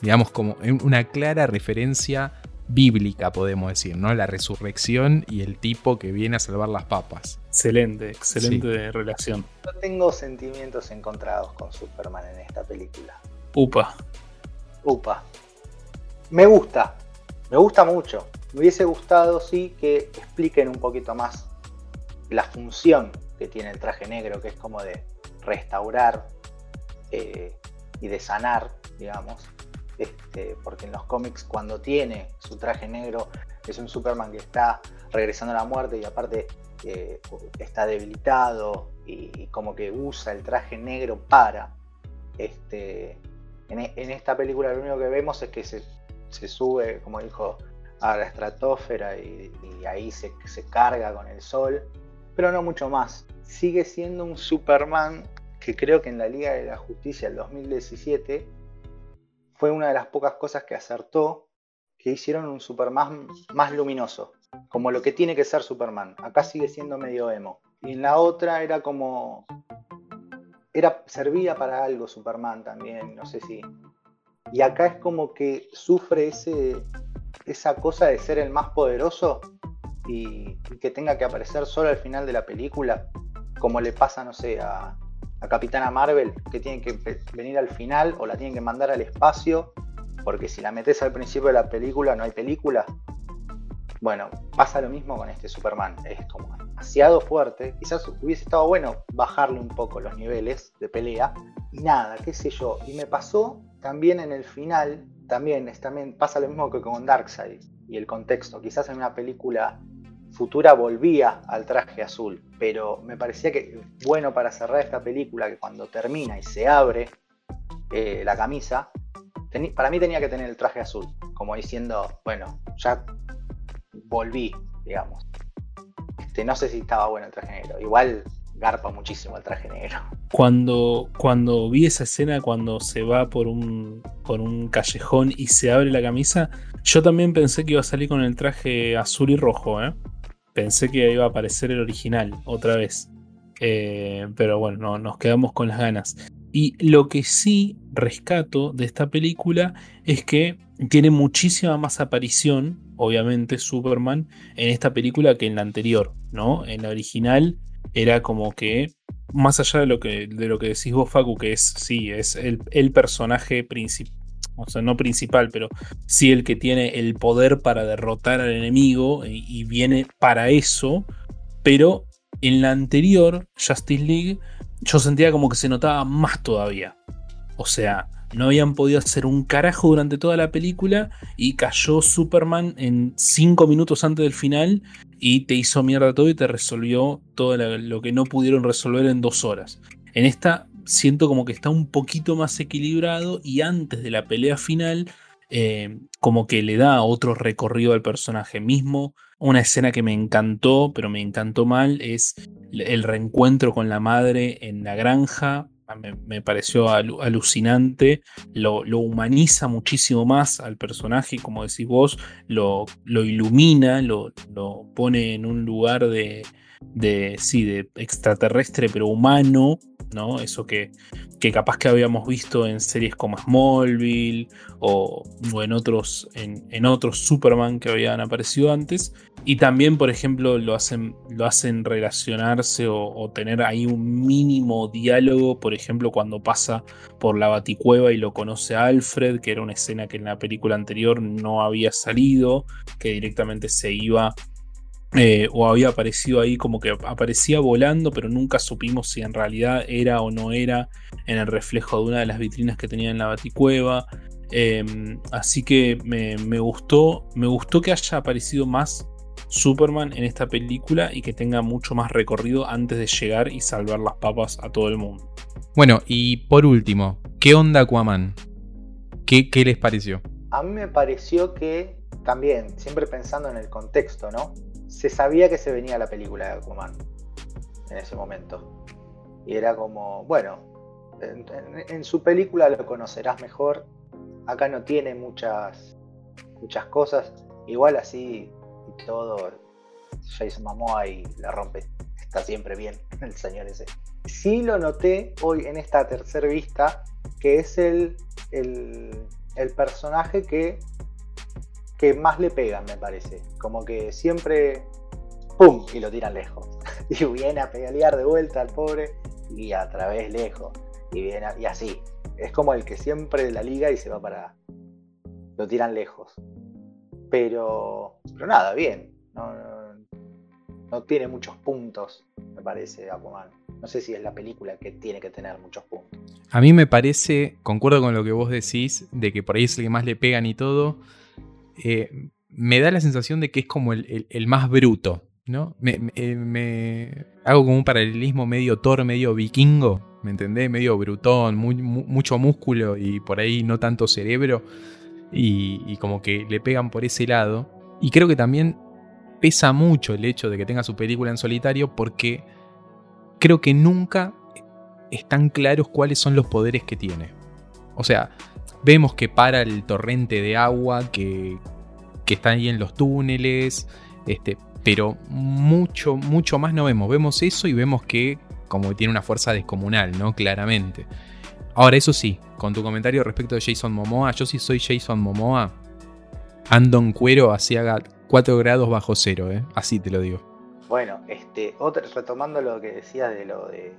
digamos como una clara referencia bíblica, podemos decir, ¿no? La resurrección y el tipo que viene a salvar las papas. Excelente, excelente relación. Yo tengo sentimientos encontrados con Superman en esta película. Upa. Upa. Me gusta, me gusta mucho. Me hubiese gustado, sí, que expliquen un poquito más la función que tiene el traje negro, que es como de restaurar eh, y de sanar, digamos. Este, porque en los cómics cuando tiene su traje negro es un Superman que está regresando a la muerte y aparte eh, está debilitado y, como que usa el traje negro para. Este, en, esta película lo único que vemos es que se, sube, como dijo, a la estratosfera y, ahí se, se carga con el sol pero no mucho más. Sigue siendo un Superman que creo que en la Liga de la Justicia del 2017 fue una de las pocas cosas que acertó, que hicieron un Superman más luminoso, como lo que tiene que ser Superman. Acá sigue siendo medio emo. Y en la otra era como... Era, servía para algo Superman también, no sé si... Y acá es como que sufre ese, esa cosa de ser el más poderoso y, que tenga que aparecer solo al final de la película, como le pasa, no sé, a, Capitana Marvel, que tiene que venir al final o la tienen que mandar al espacio, porque si la metes al principio de la película no hay película. Bueno, pasa lo mismo con este Superman, es como demasiado fuerte, quizás hubiese estado bueno bajarle un poco los niveles de pelea, y nada, qué sé yo, y me pasó también en el final, también, también pasa lo mismo que con Darkseid y el contexto, quizás en una película Futura volvía al traje azul, pero me parecía que bueno para cerrar esta película, que cuando termina y se abre eh, la camisa, para mí tenía que tener el traje azul, como diciendo, bueno, ya volví, digamos. Este, no sé si estaba bueno el traje negro, igual garpa muchísimo el traje negro. Cuando, cuando vi esa escena, cuando se va por un, por un callejón y se abre la camisa, yo también pensé que iba a salir con el traje azul y rojo, ¿eh? Pensé que iba a aparecer el original otra vez. Eh, pero bueno, no, nos quedamos con las ganas. Y lo que sí rescato de esta película es que tiene muchísima más aparición, obviamente, Superman en esta película que en la anterior, ¿no? En la original era como que, más allá de lo que, de lo que decís vos, Facu, que es, sí, es el, el personaje principal o sea, no principal, pero sí el que tiene el poder para derrotar al enemigo y, viene para eso, pero en la anterior Justice League yo sentía como que se notaba más todavía. O sea, no habían podido hacer un carajo durante toda la película y cayó Superman en 5 minutos antes del final y te hizo mierda todo y te resolvió todo lo que no pudieron resolver en dos horas. En esta siento como que está un poquito más equilibrado y antes de la pelea final eh, como que le da otro recorrido al personaje mismo. Una escena que me encantó, pero me encantó mal, es el reencuentro con la madre en la granja. Me, pareció alucinante, lo, humaniza muchísimo más al personaje, como decís vos, lo, ilumina, lo, pone en un lugar de, de, sí, de extraterrestre pero humano, ¿no? Eso que, que capaz que habíamos visto en series como Smallville o, en, otros, en, otros Superman que habían aparecido antes. Y también, por ejemplo, lo hacen, lo hacen relacionarse o, tener ahí un mínimo diálogo, por ejemplo, cuando pasa por la baticueva y lo conoce a Alfred, que era una escena que en la película anterior no había salido, que directamente se iba eh, o había aparecido ahí como que aparecía volando, pero nunca supimos si en realidad era o no era en el reflejo de una de las vitrinas que tenía en la baticueva. Em, así que me, gustó, me gustó que haya aparecido más Superman en esta película y que tenga mucho más recorrido antes de llegar y salvar las papas a todo el mundo. Bueno, y por último, ¿qué onda Aquaman? ¿Qué, qué les pareció? A mí me pareció que también, siempre pensando en el contexto, ¿no? Se sabía que se venía la película de Aquaman en ese momento. Y era como, bueno, en, su película lo conocerás mejor. Acá no tiene muchas, muchas cosas. Igual así y todo, Jason Momoa y la rompe. Está siempre bien el señor ese. Sí lo noté hoy en esta tercera vista, que es el, el, el personaje que que más le pegan, me parece. Como que siempre, ¡pum! y lo tiran lejos. Y viene a pelear de vuelta al pobre y a través lejos. Y, viene y así. Es como el que siempre la liga y se va para... Lo tiran lejos. Pero, pero nada, bien. No, tiene muchos puntos, me parece. No sé si es la película que tiene que tener muchos puntos. A mí me parece, concuerdo con lo que vos decís, de que por ahí es el que más le pegan y todo. Eh, me da la sensación de que es como el, más bruto, ¿no? Eh, me, hago como un paralelismo medio Thor, medio vikingo, ¿me entendés? Medio brutón, mucho músculo y por ahí no tanto cerebro. Y, como que le pegan por ese lado. Y creo que también pesa mucho el hecho de que tenga su película en solitario porque creo que nunca están claros cuáles son los poderes que tiene. O sea, Vemos que para el torrente de agua que, que está ahí en los túneles, este, pero mucho, mucho más no vemos. Vemos eso y vemos que como tiene una fuerza descomunal, ¿no? Claramente. Ahora, eso sí, con tu comentario respecto de Jason Momoa, yo si soy Jason Momoa, ando en cuero así haga 4 grados bajo cero, ¿eh? Así te lo digo. Bueno, este, retomando lo que decías de lo de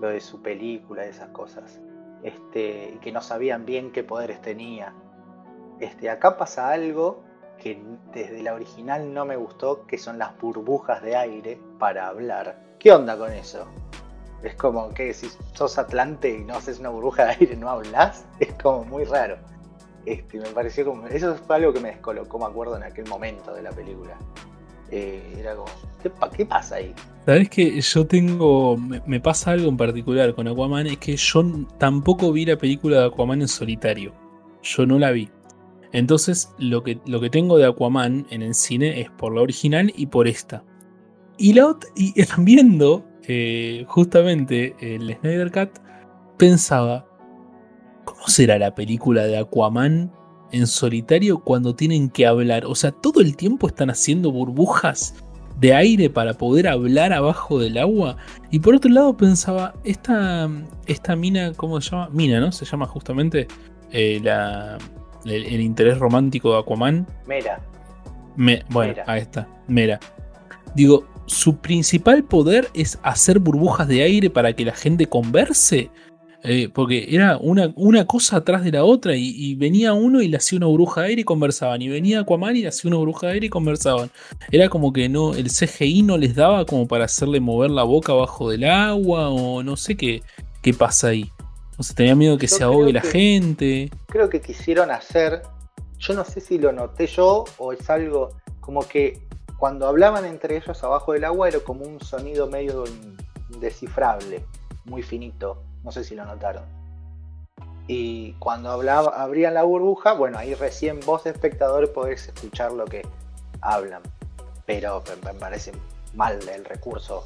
lo de su película, esas cosas este, que no sabían bien qué poderes tenía. Este, acá pasa algo que desde la original no me gustó, que son las burbujas de aire para hablar. ¿Qué onda con eso? Es como que si sos Atlante y no haces una burbuja de aire, no hablas. Es como muy raro. Este, me pareció como. Eso fue algo que me descolocó, me acuerdo, en aquel momento de la película. Eh, era como, ¿qué, pasa ahí? Sabes que yo tengo. Me, pasa algo en particular con Aquaman, es que yo tampoco vi la película de Aquaman en solitario. Yo no la vi. Entonces, lo que, lo que tengo de Aquaman en el cine es por la original y por esta. Y, la, viendo eh, justamente el Snyder Cut, pensaba: ¿Cómo será la película de Aquaman en solitario cuando tienen que hablar. O sea, todo el tiempo están haciendo burbujas de aire para poder hablar abajo del agua. Y por otro lado pensaba, esta, esta mina, ¿cómo se llama? Mina, ¿no? Se llama justamente eh, la, el, interés romántico de Aquaman. Mera. bueno, ahí está, Mera. Digo, su principal poder es hacer burbujas de aire para que la gente converse. Eh, porque era una, una, cosa atrás de la otra y, venía uno y le hacía una bruja de aire y conversaban. Y venía Aquaman y le hacía una bruja de aire y conversaban. Era como que no, el CGI no les daba como para hacerle mover la boca abajo del agua o no sé qué, qué pasa ahí. O sea, tenía miedo que Yo se ahogue la gente. Creo que quisieron hacer, yo no sé si lo noté yo o es algo como que cuando hablaban entre ellos abajo del agua era como un sonido medio indescifrable, muy finito, no sé si lo notaron. Y cuando hablaba, abrían la burbuja, bueno, ahí recién vos de espectador podés escuchar lo que hablan. Pero me parece mal el recurso.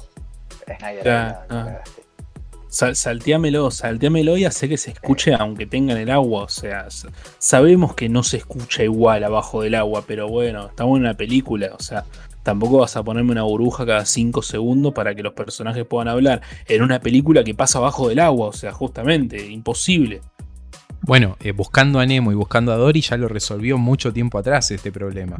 Snyder, Ya, la ah. Sal- salteámelo, salteámelo y hace que se escuche aunque tenga en el agua. O sea, sabemos que no se escucha igual abajo del agua, pero bueno, estamos en una película. O sea, tampoco vas a ponerme una burbuja cada 5 segundos para que los personajes puedan hablar. En una película que pasa abajo del agua, o sea, justamente, imposible. Bueno, eh, buscando a Nemo y buscando a Dory ya lo resolvió mucho tiempo atrás este problema.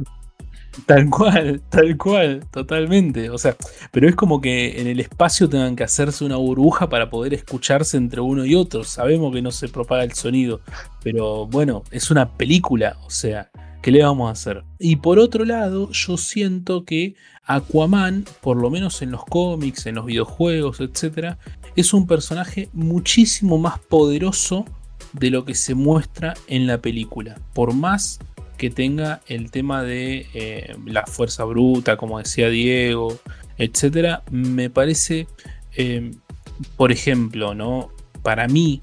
Tal cual, tal cual, totalmente. O sea, pero es como que en el espacio tengan que hacerse una burbuja para poder escucharse entre uno y otro. Sabemos que no se propaga el sonido, pero bueno, es una película, o sea, ¿qué le vamos a hacer? Y por otro lado, yo siento que Aquaman, por lo menos en los cómics, en los videojuegos, etc., es un personaje muchísimo más poderoso de lo que se muestra en la película. Por más que tenga el tema de eh, la fuerza bruta, como decía Diego, etcétera, me parece, eh, por ejemplo, ¿no? Para mí,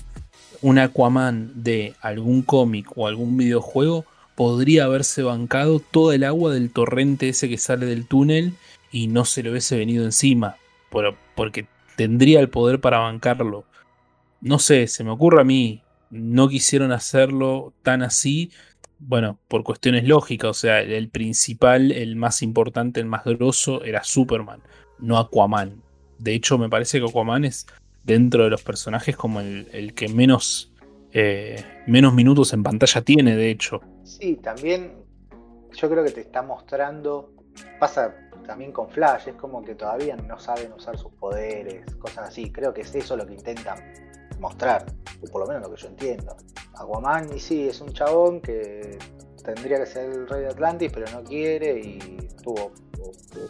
un Aquaman de algún cómic o algún videojuego podría haberse bancado toda el agua del torrente ese que sale del túnel y no se le hubiese venido encima, por- porque tendría el poder para bancarlo. No sé, se me ocurre a mí, no quisieron hacerlo tan así, bueno, por cuestiones lógicas, o sea, el principal, el más importante, el más grosso era Superman, no Aquaman. De hecho, me parece que Aquaman es dentro de los personajes como el que menos, eh, menos minutos en pantalla tiene, de hecho. Sí, también yo creo que te está mostrando, pasa también con Flash, es como que todavía no saben usar sus poderes, cosas así. Creo que es eso lo que intentan mostrar, o por lo menos lo que yo entiendo. Aquaman, y sí, es un chabón que tendría que ser el rey de Atlantis, pero no quiere y tuvo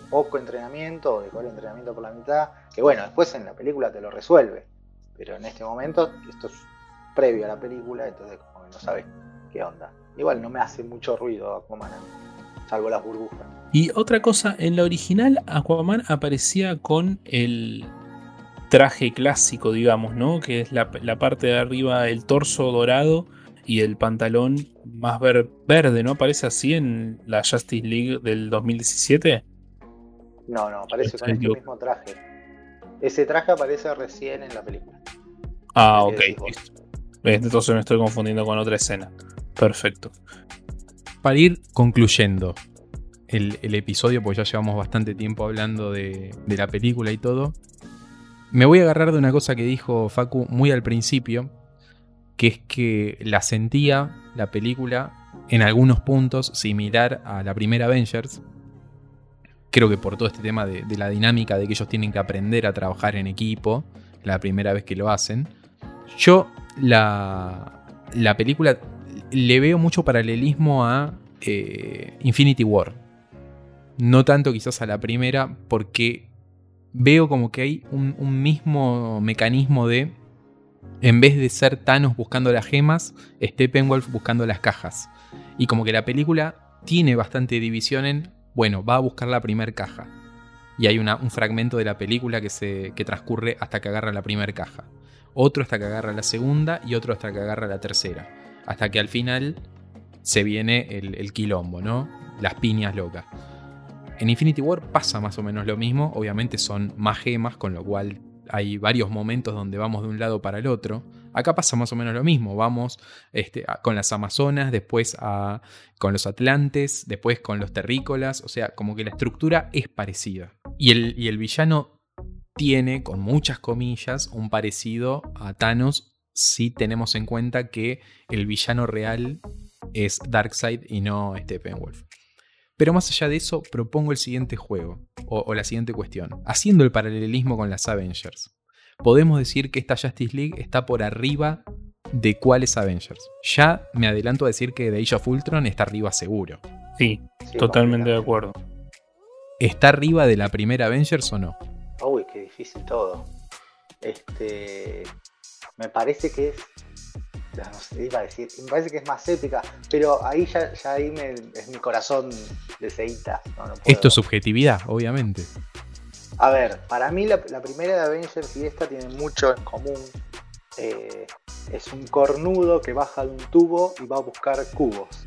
poco entrenamiento, dejó el entrenamiento por la mitad, que bueno, después en la película te lo resuelve, pero en este momento esto es previo a la película, entonces como que no sabes qué onda. Igual no me hace mucho ruido Aquaman, salvo las burbujas. Y otra cosa, en la original Aquaman aparecía con el traje clásico, digamos, ¿no? Que es la, la parte de arriba, el torso dorado y el pantalón más ver- verde, ¿no? Aparece así en la Justice League del 2017. No, no, aparece con este mismo traje. Ese traje aparece recién en la película. Ah, ¿Qué ok. listo. Entonces me estoy confundiendo con otra escena. Perfecto. Para ir concluyendo el, episodio, porque ya llevamos bastante tiempo hablando de, de la película y todo, me voy a agarrar de una cosa que dijo Facu muy al principio, que es que la sentía la película en algunos puntos similar a la primera Avengers. Creo que por todo este tema de, de la dinámica de que ellos tienen que aprender a trabajar en equipo, la primera vez que lo hacen. Yo la, la película le veo mucho paralelismo a eh, Infinity War. No tanto quizás a la primera, porque veo como que hay un, mismo mecanismo de, en vez de ser Thanos buscando las gemas, Steppenwolf buscando las cajas. Y como que la película tiene bastante división en, bueno, va a buscar la primera caja. Y hay un fragmento de la película que, se, que transcurre hasta que agarra la primera caja. Otro hasta que agarra la segunda y otro hasta que agarra la tercera. Hasta que al final se viene el, quilombo, ¿no? Las piñas locas. En Infinity War pasa más o menos lo mismo. Obviamente son más gemas, con lo cual hay varios momentos donde vamos de un lado para el otro. Acá pasa más o menos lo mismo. Vamos este, con las Amazonas, después a- con los Atlantes, después con los terrícolas. O sea, como que la estructura es parecida. Y el, y el villano tiene, con muchas comillas, un parecido a Thanos si tenemos en cuenta que el villano real es Darkseid y no Steppenwolf. Pero más allá de eso, propongo el siguiente juego, o, o la siguiente cuestión. Haciendo el paralelismo con las Avengers, podemos decir que esta Justice League está por arriba de cuáles Avengers. Ya me adelanto a decir que The Age of Ultron está arriba seguro. Sí, Sí, totalmente de acuerdo. ¿Está arriba de la primera Avengers o no? Uy, qué difícil todo. Este. me parece que es iba a decir, me parece que es más épica, pero ahí ya, ya ahí me, es mi corazón de ceita. Esto es subjetividad, obviamente. A ver, para mí la, primera de Avengers y esta tienen mucho en común. Eh, es un cornudo que baja de un tubo y va a buscar cubos.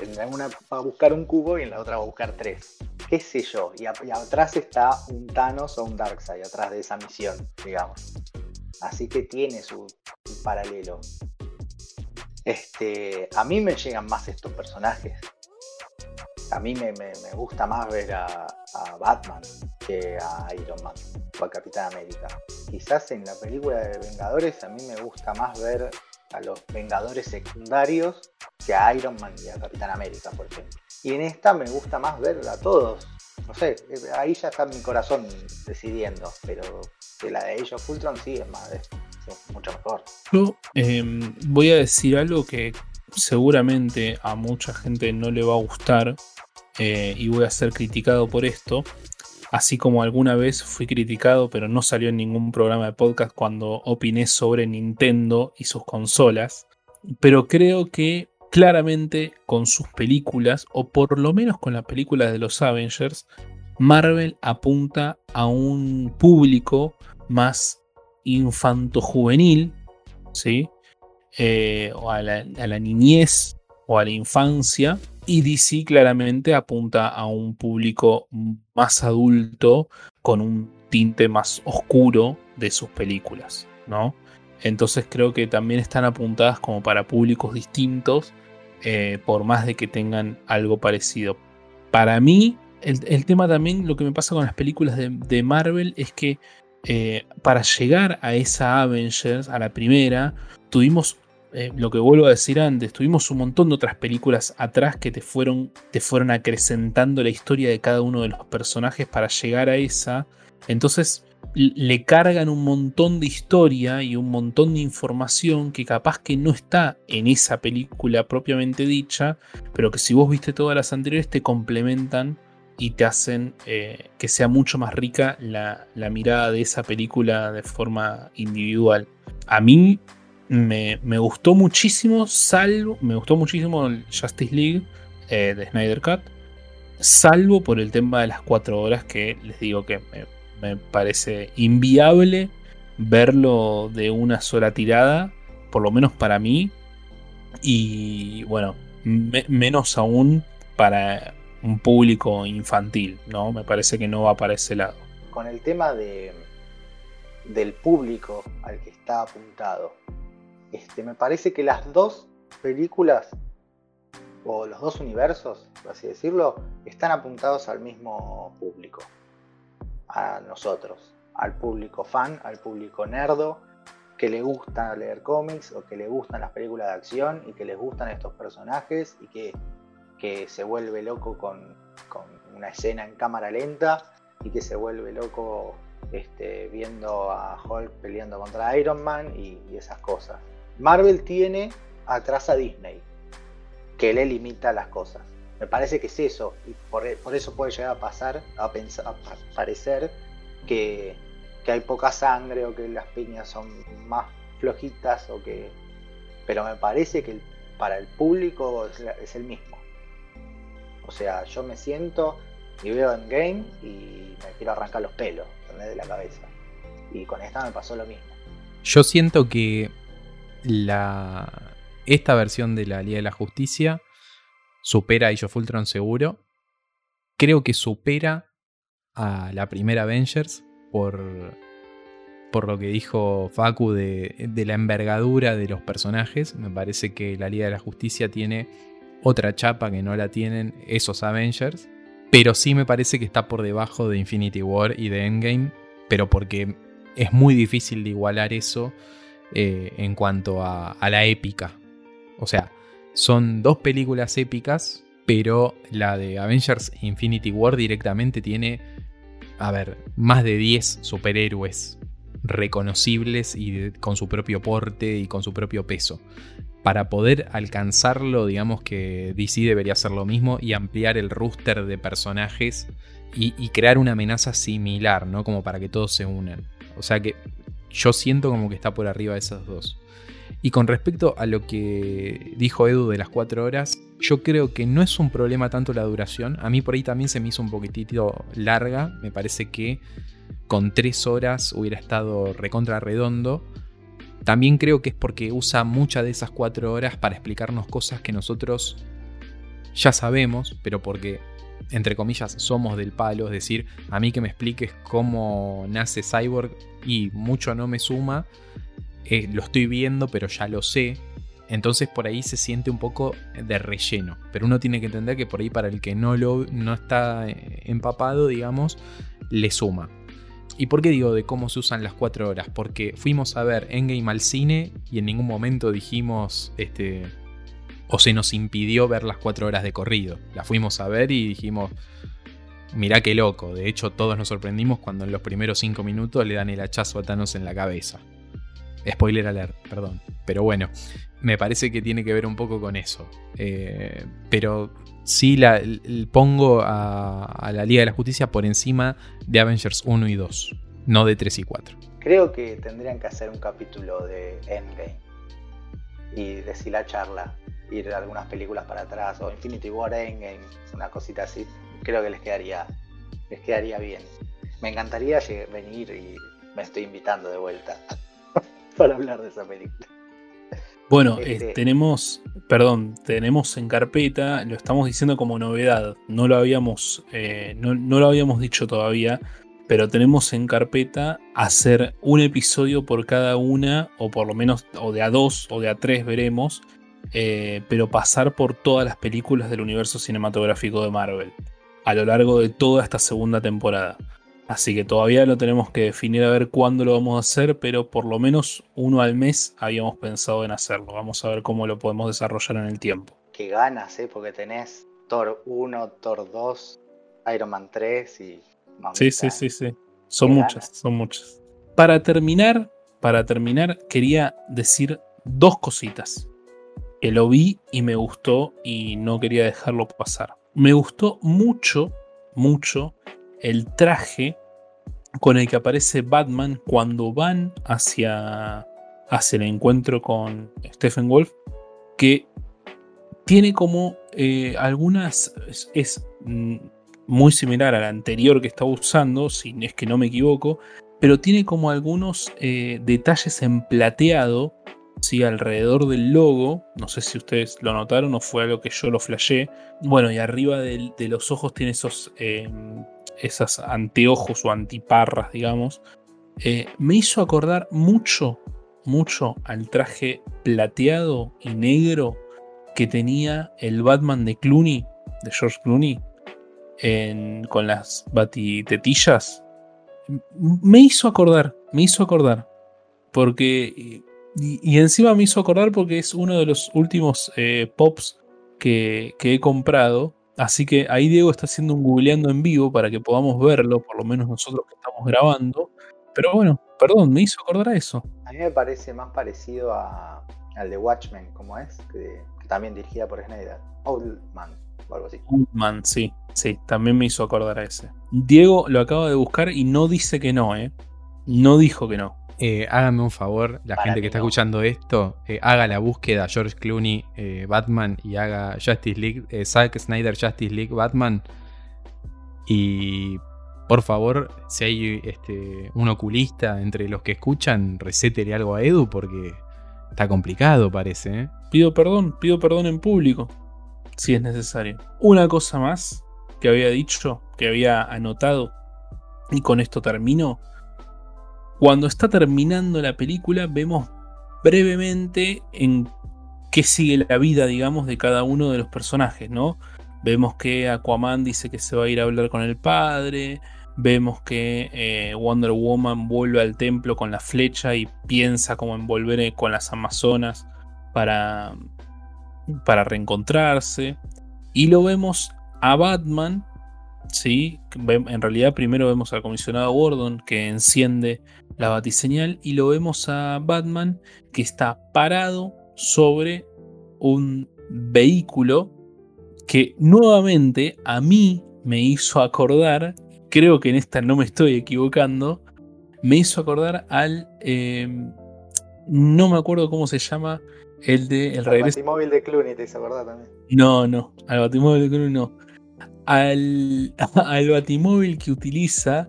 En una va a buscar un cubo y en la otra va a buscar tres. ¿Qué sé yo? Y, atrás está un Thanos o un Darkseid, atrás de esa misión, digamos. Así que tiene su, paralelo. Este, a mí me llegan más estos personajes. A mí me, gusta más ver a, Batman que a Iron Man o a Capitán América. Quizás en la película de Vengadores a mí me gusta más ver a los Vengadores secundarios que a Iron Man y a Capitán América, por ejemplo. Y en esta me gusta más ver a todos. No sé, ahí ya está mi corazón decidiendo, pero que la de Age of Ultron sí es más de mucho mejor. Yo em, voy a decir algo que seguramente a mucha gente no le va a gustar eh, y voy a ser criticado por esto. Así como alguna vez fui criticado, pero no salió en ningún programa de podcast cuando opiné sobre Nintendo y sus consolas. Pero creo que claramente con sus películas, o por lo menos con las películas de los Avengers, Marvel apunta a un público más infanto-juvenil, ¿sí? Eh, o a la, niñez o a la infancia. Y DC claramente apunta a un público más adulto con un tinte más oscuro de sus películas, ¿no? Entonces creo que también están apuntadas como para públicos distintos, eh, por más de que tengan algo parecido. Para mí, el, tema también, lo que me pasa con las películas de Marvel es que eh, para llegar a esa Avengers, a la primera, tuvimos, eh, lo que vuelvo a decir antes, tuvimos un montón de otras películas atrás que te fueron, te fueron acrecentando la historia de cada uno de los personajes para llegar a esa. Entonces le cargan un montón de historia y un montón de información que capaz que no está en esa película propiamente dicha, pero que si vos viste todas las anteriores te complementan y te hacen eh, que sea mucho más rica la, mirada de esa película de forma individual. A mí me, gustó muchísimo, salvo, me gustó muchísimo el Justice League eh, de Snyder Cut, salvo por el tema de las cuatro horas que les digo que me, parece inviable verlo de una sola tirada, por lo menos para mí, y bueno, menos aún para un público infantil, ¿no? Me parece que no va para ese lado. Con el tema de, del público al que está apuntado, este, me parece que las dos películas o los dos universos, por así decirlo, están apuntados al mismo público, a nosotros, al público fan, al público nerdo, que le gusta leer cómics o que le gustan las películas de acción y que les gustan estos personajes y que que se vuelve loco con, una escena en cámara lenta y que se vuelve loco este, viendo a Hulk peleando contra Iron Man y, esas cosas. Marvel tiene atrás a Disney, que le limita las cosas. Me parece que es eso, y por, eso puede llegar a pasar, a, pensar, a parecer que, hay poca sangre o que las piñas son más flojitas o que... Pero me parece que para el público es el mismo. O sea, yo me siento y veo en game y me quiero arrancar los pelos de la cabeza. Y con esta me pasó lo mismo. Yo siento que la, esta versión de la Liga de la Justicia supera a Age Ultron seguro. Creo que supera a la primera Avengers por, por lo que dijo Facu de, la envergadura de los personajes. Me parece que la Liga de la Justicia tiene otra chapa que no la tienen esos Avengers. Pero sí me parece que está por debajo de Infinity War y de Endgame. Pero porque es muy difícil de igualar eso eh, en cuanto a la épica. O sea, son dos películas épicas, pero la de Avengers Infinity War directamente tiene, a ver, más de 10 superhéroes reconocibles y con su propio porte y con su propio peso para poder alcanzarlo, digamos que DC debería hacer lo mismo y ampliar el rooster de personajes y, crear una amenaza similar, ¿no? Como para que todos se unan. O sea que yo siento como que está por arriba de esas dos. Y con respecto a lo que dijo Edu de las cuatro horas, yo creo que no es un problema tanto la duración. A mí por ahí también se me hizo un poquitito larga. Me parece que con tres horas hubiera estado recontra redondo. También creo que es porque usa muchas de esas cuatro horas para explicarnos cosas que nosotros ya sabemos, pero porque, entre comillas, somos del palo. Es decir, a mí que me expliques cómo nace Cyborg y mucho no me suma. Eh, lo estoy viendo, pero ya lo sé. Entonces por ahí se siente un poco de relleno. Pero uno tiene que entender que por ahí para el que no, lo, no está eh, empapado, digamos, le suma. ¿Y por qué digo de cómo se usan las cuatro horas? Porque fuimos a ver Endgame al cine y en ningún momento dijimos, este, o se nos impidió ver las cuatro horas de corrido. Las fuimos a ver y dijimos, mirá qué loco. De hecho, todos nos sorprendimos cuando en los primeros cinco minutos le dan el hachazo a Thanos en la cabeza. Spoiler alert, perdón. Pero bueno, me parece que tiene que ver un poco con eso. Eh, pero sí la, pongo a, la Liga de la Justicia por encima de Avengers 1 y 2, no de 3 y 4. Creo que tendrían que hacer un capítulo de Endgame y decir la charla, ir algunas películas para atrás, o Infinity War Endgame, una cosita así. Creo que les quedaría, les quedaría bien. Me encantaría venir y me estoy invitando de vuelta para hablar de esa película. Bueno, este tenemos, perdón, tenemos en carpeta, lo estamos diciendo como novedad, no lo habíamos, eh, no, lo habíamos dicho todavía, pero tenemos en carpeta hacer un episodio por cada una, o por lo menos, o de a dos, o de a tres veremos, eh, pero pasar por todas las películas del universo cinematográfico de Marvel, a lo largo de toda esta segunda temporada. Así que todavía lo tenemos que definir a ver cuándo lo vamos a hacer, pero por lo menos uno al mes habíamos pensado en hacerlo. Vamos a ver cómo lo podemos desarrollar en el tiempo. Qué ganas, ¿eh? Porque tenés Thor 1, Thor 2, Iron Man 3 y... sí, sí, sí, sí. Son muchas, son muchas. Para terminar, para terminar, quería decir dos cositas. Que lo vi y me gustó y no quería dejarlo pasar. Me gustó mucho, mucho el traje con el que aparece Batman cuando van hacia, hacia el encuentro con Stephen Wolf, que tiene como eh, algunas... Es, mm, muy similar al anterior que estaba usando, si es que no me equivoco, pero tiene como algunos eh, detalles en plateado ¿sí? alrededor del logo. No sé si ustedes lo notaron o fue algo que yo lo flashé. Bueno, y arriba de, los ojos tiene esos em, esas anteojos o antiparras, digamos, eh, me hizo acordar mucho, mucho al traje plateado y negro que tenía el Batman de Clooney, de George Clooney, con las batitetillas. Me hizo acordar, me hizo acordar. Porque. Y, encima me hizo acordar porque es uno de los últimos eh, pops que, que he comprado Así que ahí Diego está haciendo un googleando en vivo para que podamos verlo, por lo menos nosotros que estamos grabando. Pero bueno, perdón, me hizo acordar a eso. A mí me parece más parecido al de Watchmen, como es, que, también dirigida por Snyder. Oldman o algo así. Oldman, sí, sí, también me hizo acordar a ese. Diego lo acaba de buscar y no dice que no, ¿eh? No dijo que no. Eh, hágame un favor, la gente que está escuchando esto, eh, haga la búsqueda George Clooney eh, Batman y haga Justice League, Zack Snyder Justice League Batman. Y por favor, si hay este, un oculista entre los que escuchan, recétele algo a Edu porque está complicado, parece. Pido perdón, pido perdón en público, si es necesario. Una cosa más que había dicho, que había anotado, y con esto termino cuando está terminando la película vemos brevemente en qué sigue la vida, digamos, de cada uno de los personajes, ¿no? Vemos que Aquaman dice que se va a ir a hablar con el padre, vemos que eh, Wonder Woman vuelve al templo con la flecha y piensa como en volver con las Amazonas para, para reencontrarse. Y lo vemos a Batman, ¿sí? En realidad primero vemos al comisionado Gordon que enciende la batiseñal y lo vemos a Batman que está parado sobre un vehículo que nuevamente a mí me hizo acordar, creo que en esta no me estoy equivocando, me hizo acordar al. em, no me acuerdo cómo se llama. El de El El regreso. batimóvil de Clooney, te hizo acordar también. No, no. Al batimóvil de Clooney no. Al, al batimóvil que utiliza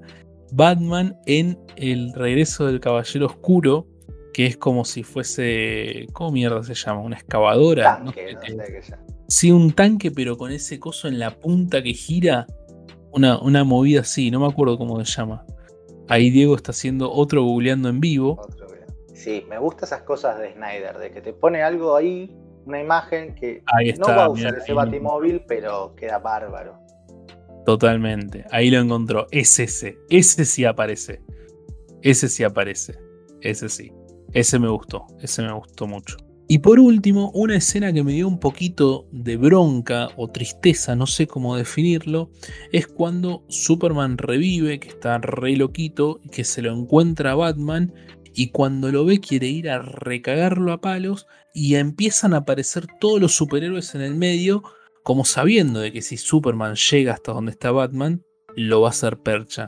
Batman en El regreso del Caballero Oscuro. Que es como si fuese. ¿Cómo mierda se llama? Una excavadora. Tanque, no sé. Sí, un tanque, pero con ese coso en la punta que gira. Una, una movida así, no me acuerdo cómo se llama. Ahí Diego está haciendo otro googleando en vivo. Otro. Sí, me gustan esas cosas de Snyder, de que te pone algo ahí, una imagen que Ahí no va a mirá, usar ese batimóvil, pero queda bárbaro. Totalmente. Ahí lo encontró. Es ese. Ese sí aparece. Ese sí aparece. Ese sí. Ese me gustó. Ese me gustó mucho. Y por último, una escena que me dio un poquito de bronca o tristeza, no sé cómo definirlo, es cuando Superman revive, que está re loquito, que se lo encuentra a Batman, y cuando lo ve quiere ir a recagarlo a palos, y empiezan a aparecer todos los superhéroes en el medio, como sabiendo de que si Superman llega hasta donde está Batman, lo va a hacer percha.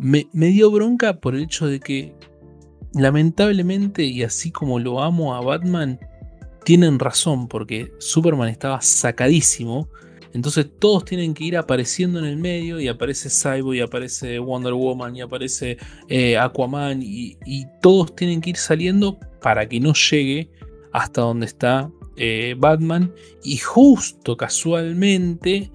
Me, dio bronca por el hecho de que, lamentablemente, y así como lo amo a Batman, tienen razón, porque Superman estaba sacadísimo. Entonces todos tienen que ir apareciendo en el medio y aparece Cyborg y aparece Wonder Woman y aparece eh, Aquaman y, y todos tienen que ir saliendo para que no llegue hasta donde está eh, Batman y justo casualmente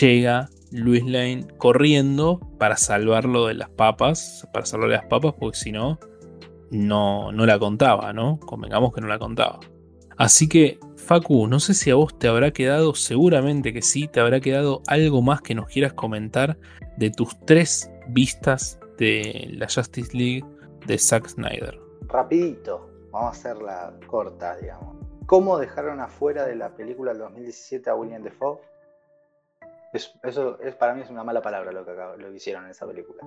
llega Luis Lane corriendo para salvarlo de las papas, para salvarle las papas porque si no, no, no la contaba, ¿no? Convengamos que no la contaba. Así que, Facu, no sé si a vos te habrá quedado, seguramente que sí, te habrá quedado algo más que nos quieras comentar de tus tres vistas de la Justice League de Zack Snyder. Rapidito, vamos a hacerla corta, digamos. ¿Cómo dejaron afuera de la película del 2017 a William Defoe? Es- eso es para mí es una mala palabra lo que, acabo- lo que hicieron en esa película.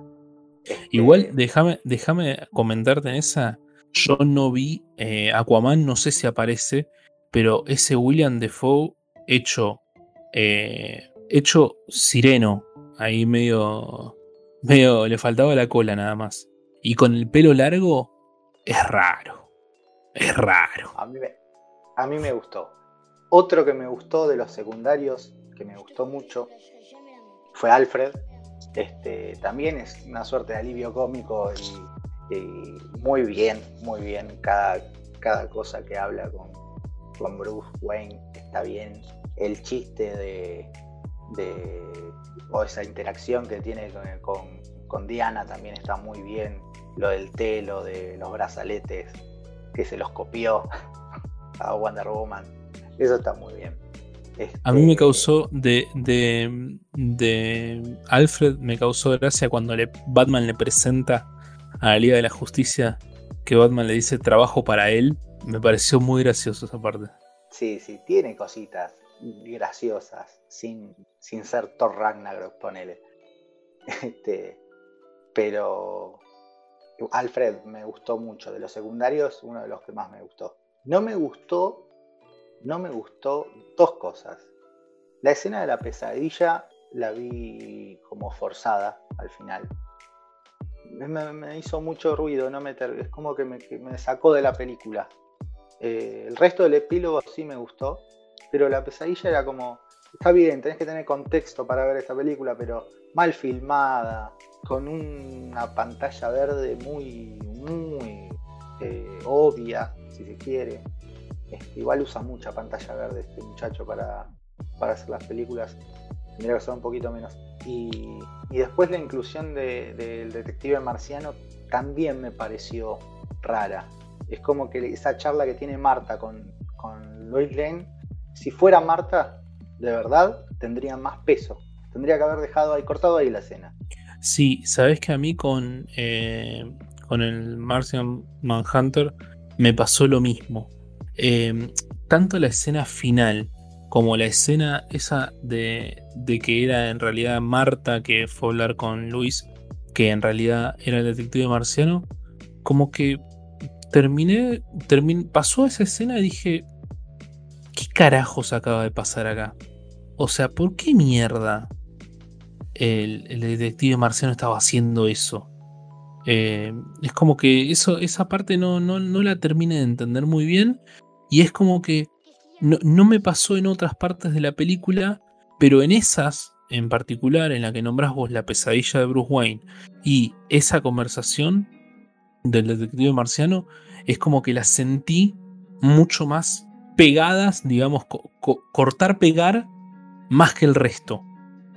Este, Igual, déjame, déjame comentarte en esa. Yo no vi eh, Aquaman, no sé si aparece, pero ese William Defoe hecho, eh, hecho sireno, ahí medio, medio, le faltaba la cola nada más. Y con el pelo largo, es raro, es raro. A mí, me, a mí me gustó. Otro que me gustó de los secundarios, que me gustó mucho, fue Alfred. Este, también es una suerte de alivio cómico y, muy bien, muy bien. Cada, cada cosa que habla con, con Bruce Wayne está bien. El chiste de, de- o esa interacción que tiene con, con- con Diana también está muy bien. Lo del té, lo de los brazaletes, que se los copió a Wonder Woman. Eso está muy bien. A mí me Este, causó de, de, de Alfred, me causó gracia cuando le, Batman le presenta a la Liga de la Justicia que Batman le dice trabajo para él. Me pareció muy gracioso esa parte. Sí, sí, tiene cositas graciosas, sin, sin ser Thor Ragnarok, ponele. Este, pero Alfred me gustó mucho. De los secundarios, uno de los que más me gustó. No me gustó, no me gustó dos cosas. La escena de la pesadilla la vi como forzada al final. Me, hizo mucho ruido, no me es como que me, que me sacó de la película. Eh, el resto del epílogo sí me gustó, pero la pesadilla era como, está bien, tenés que tener contexto para ver esta película, pero mal filmada, con una pantalla verde muy, muy eh, obvia, si se quiere. Este, igual usa mucha pantalla verde este muchacho para, para hacer las películas. Tendría que ser un poquito menos. Y, y después la inclusión de- del detective marciano también me pareció rara. Es como que esa charla que tiene Marta con, con Lois Lane, si fuera Marta, de verdad, tendría más peso. Tendría que haber dejado ahí, cortado ahí la escena. Sí, sabes que a mí con, eh, con el Martian Manhunter me pasó lo mismo. Eh, tanto la escena final como la escena esa de, de que era en realidad Marta que fue a hablar con Luis, que en realidad era el detective marciano, como que terminé, termin- pasó esa escena y dije, ¿qué carajos acaba de pasar acá? O sea, ¿por qué mierda el, el detective marciano estaba haciendo eso? Eh, es como que esa parte no, la terminé de entender muy bien. Y es como que no, me pasó en otras partes de la película, pero en esas, en particular, en la que nombrás vos la pesadilla de Bruce Wayne y esa conversación del detective marciano, es como que las sentí mucho más pegadas, digamos, cortar, pegar, más que el resto.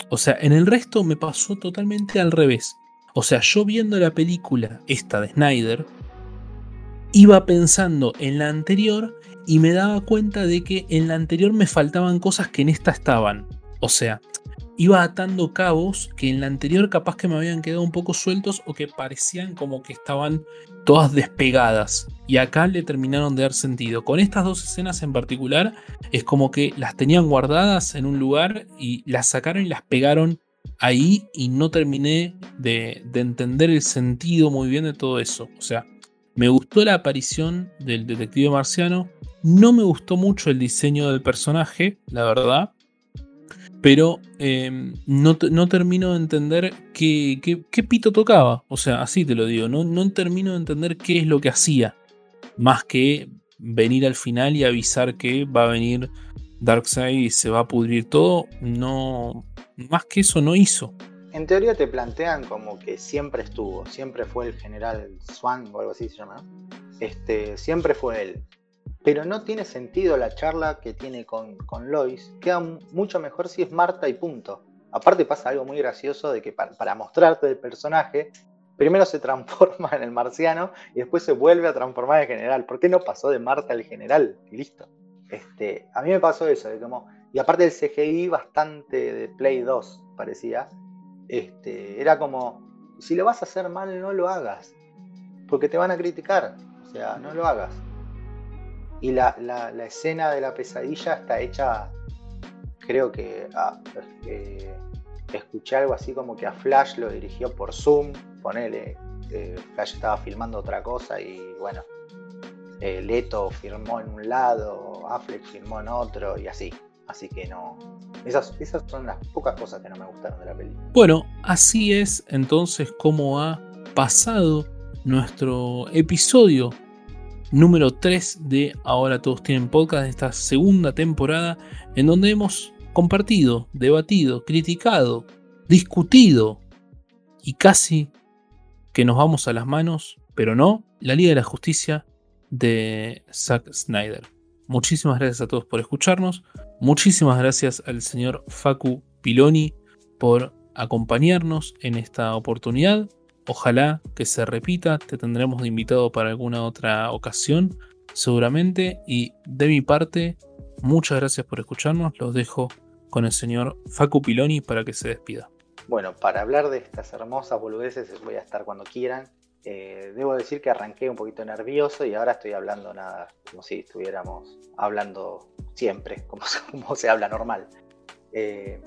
O sea, en el resto me pasó totalmente al revés. O sea, yo viendo la película, esta de Snyder, iba pensando en la anterior y me daba cuenta de que en la anterior me faltaban cosas que en esta estaban. O sea, iba atando cabos que en la anterior capaz que me habían quedado un poco sueltos o que parecían como que estaban todas despegadas. Y acá le terminaron de dar sentido. Con estas dos escenas en particular es como que las tenían guardadas en un lugar y las sacaron y las pegaron ahí y no terminé de, de entender el sentido muy bien de todo eso. O sea, me gustó la aparición del detective marciano. No me gustó mucho el diseño del personaje, la verdad pero em, no, termino de entender qué, qué, pito tocaba. O sea, así te lo digo, no, no termino de entender qué es lo que hacía. Más que venir al final y avisar que va a venir Darkseid y se va a pudrir todo. No, más que eso no hizo. En teoría te plantean como que siempre estuvo, siempre fue el general Swan o algo así se llama. Este, siempre fue él pero no tiene sentido la charla que tiene con, con Lois. Queda mucho mejor si es Marta y punto. Aparte pasa algo muy gracioso de que para, mostrarte el personaje, primero se transforma en el marciano y después se vuelve a transformar en general. ¿Por qué no pasó de Marta al general? Y listo. Este, a mí me pasó eso, de como, y aparte del CGI bastante de Play 2 parecía, este, era como, si lo vas a hacer mal no lo hagas, porque te van a criticar, o sea, no lo hagas. Y la, escena de la pesadilla está hecha, creo que ah, escuché algo así como que a Flash lo dirigió por Zoom, ponele, eh, Flash estaba filmando otra cosa y bueno, eh, Leto firmó en un lado, Affleck firmó en otro y así. Así que no. Esas, esas son las pocas cosas que no me gustaron de la película. Bueno, así es entonces como ha pasado nuestro episodio número 3 de Ahora Todos Tienen Podcast, de esta segunda temporada, en donde hemos compartido, debatido, criticado, discutido y casi que nos vamos a las manos, pero no, la Liga de la Justicia de Zack Snyder. Muchísimas gracias a todos por escucharnos. Muchísimas gracias al señor Facu Piloni por acompañarnos en esta oportunidad. Ojalá que se repita, te tendremos de invitado para alguna otra ocasión, seguramente. Y de mi parte, muchas gracias por escucharnos. Los dejo con el señor Facu Piloni para que se despida. Bueno, para hablar de estas hermosas boludeces voy a estar cuando quieran. Eh, debo decir que arranqué un poquito nervioso y ahora estoy hablando nada, como si estuviéramos hablando siempre, como, se habla normal. Eh,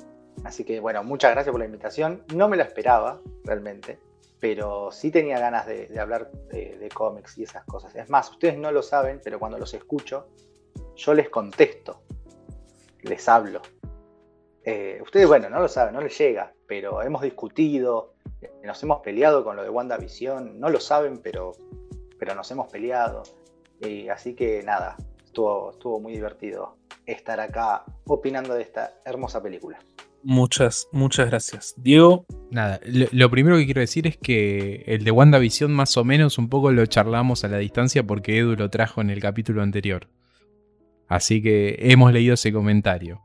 así que bueno, muchas gracias por la invitación. No me la esperaba realmente pero sí tenía ganas de, hablar de, cómics y esas cosas. Es más, ustedes no lo saben, pero cuando los escucho, yo les contesto, les hablo. Eh, ustedes, bueno, no lo saben, no les llega, pero hemos discutido, nos hemos peleado con lo de WandaVision, no lo saben, pero, pero nos hemos peleado. así que nada, estuvo, estuvo muy divertido estar acá opinando de esta hermosa película. Muchas, muchas gracias. Diego. Nada, lo, primero que quiero decir es que el de WandaVision más o menos un poco lo charlamos a la distancia porque Edu lo trajo en el capítulo anterior. Así que hemos leído ese comentario.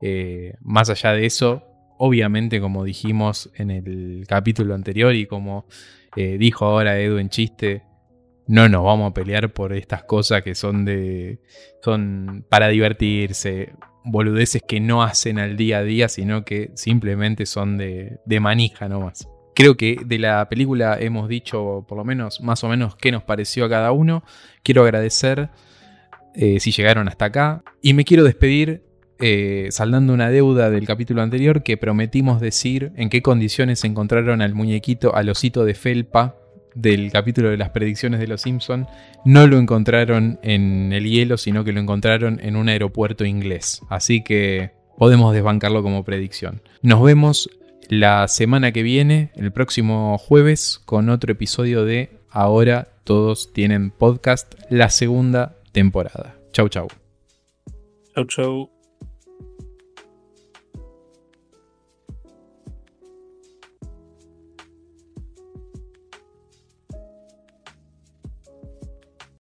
Eh, más allá de eso, obviamente como dijimos en el capítulo anterior y como eh, dijo ahora Edu en chiste, no nos vamos a pelear por estas cosas que son de. son para divertirse boludeces que no hacen al día a día, sino que simplemente son de, manija nomás. Creo que de la película hemos dicho por lo menos más o menos qué nos pareció a cada uno. Quiero agradecer eh, si llegaron hasta acá. Y me quiero despedir eh, saldando una deuda del capítulo anterior que prometimos decir en qué condiciones encontraron al muñequito, al osito de felpa del capítulo de las predicciones de los Simpson no lo encontraron en el hielo, sino que lo encontraron en un aeropuerto inglés. Así que podemos desbancarlo como predicción. Nos vemos la semana que viene, el próximo jueves, con otro episodio de Ahora todos tienen podcast, la segunda temporada. Chau, chau. Chau, chau.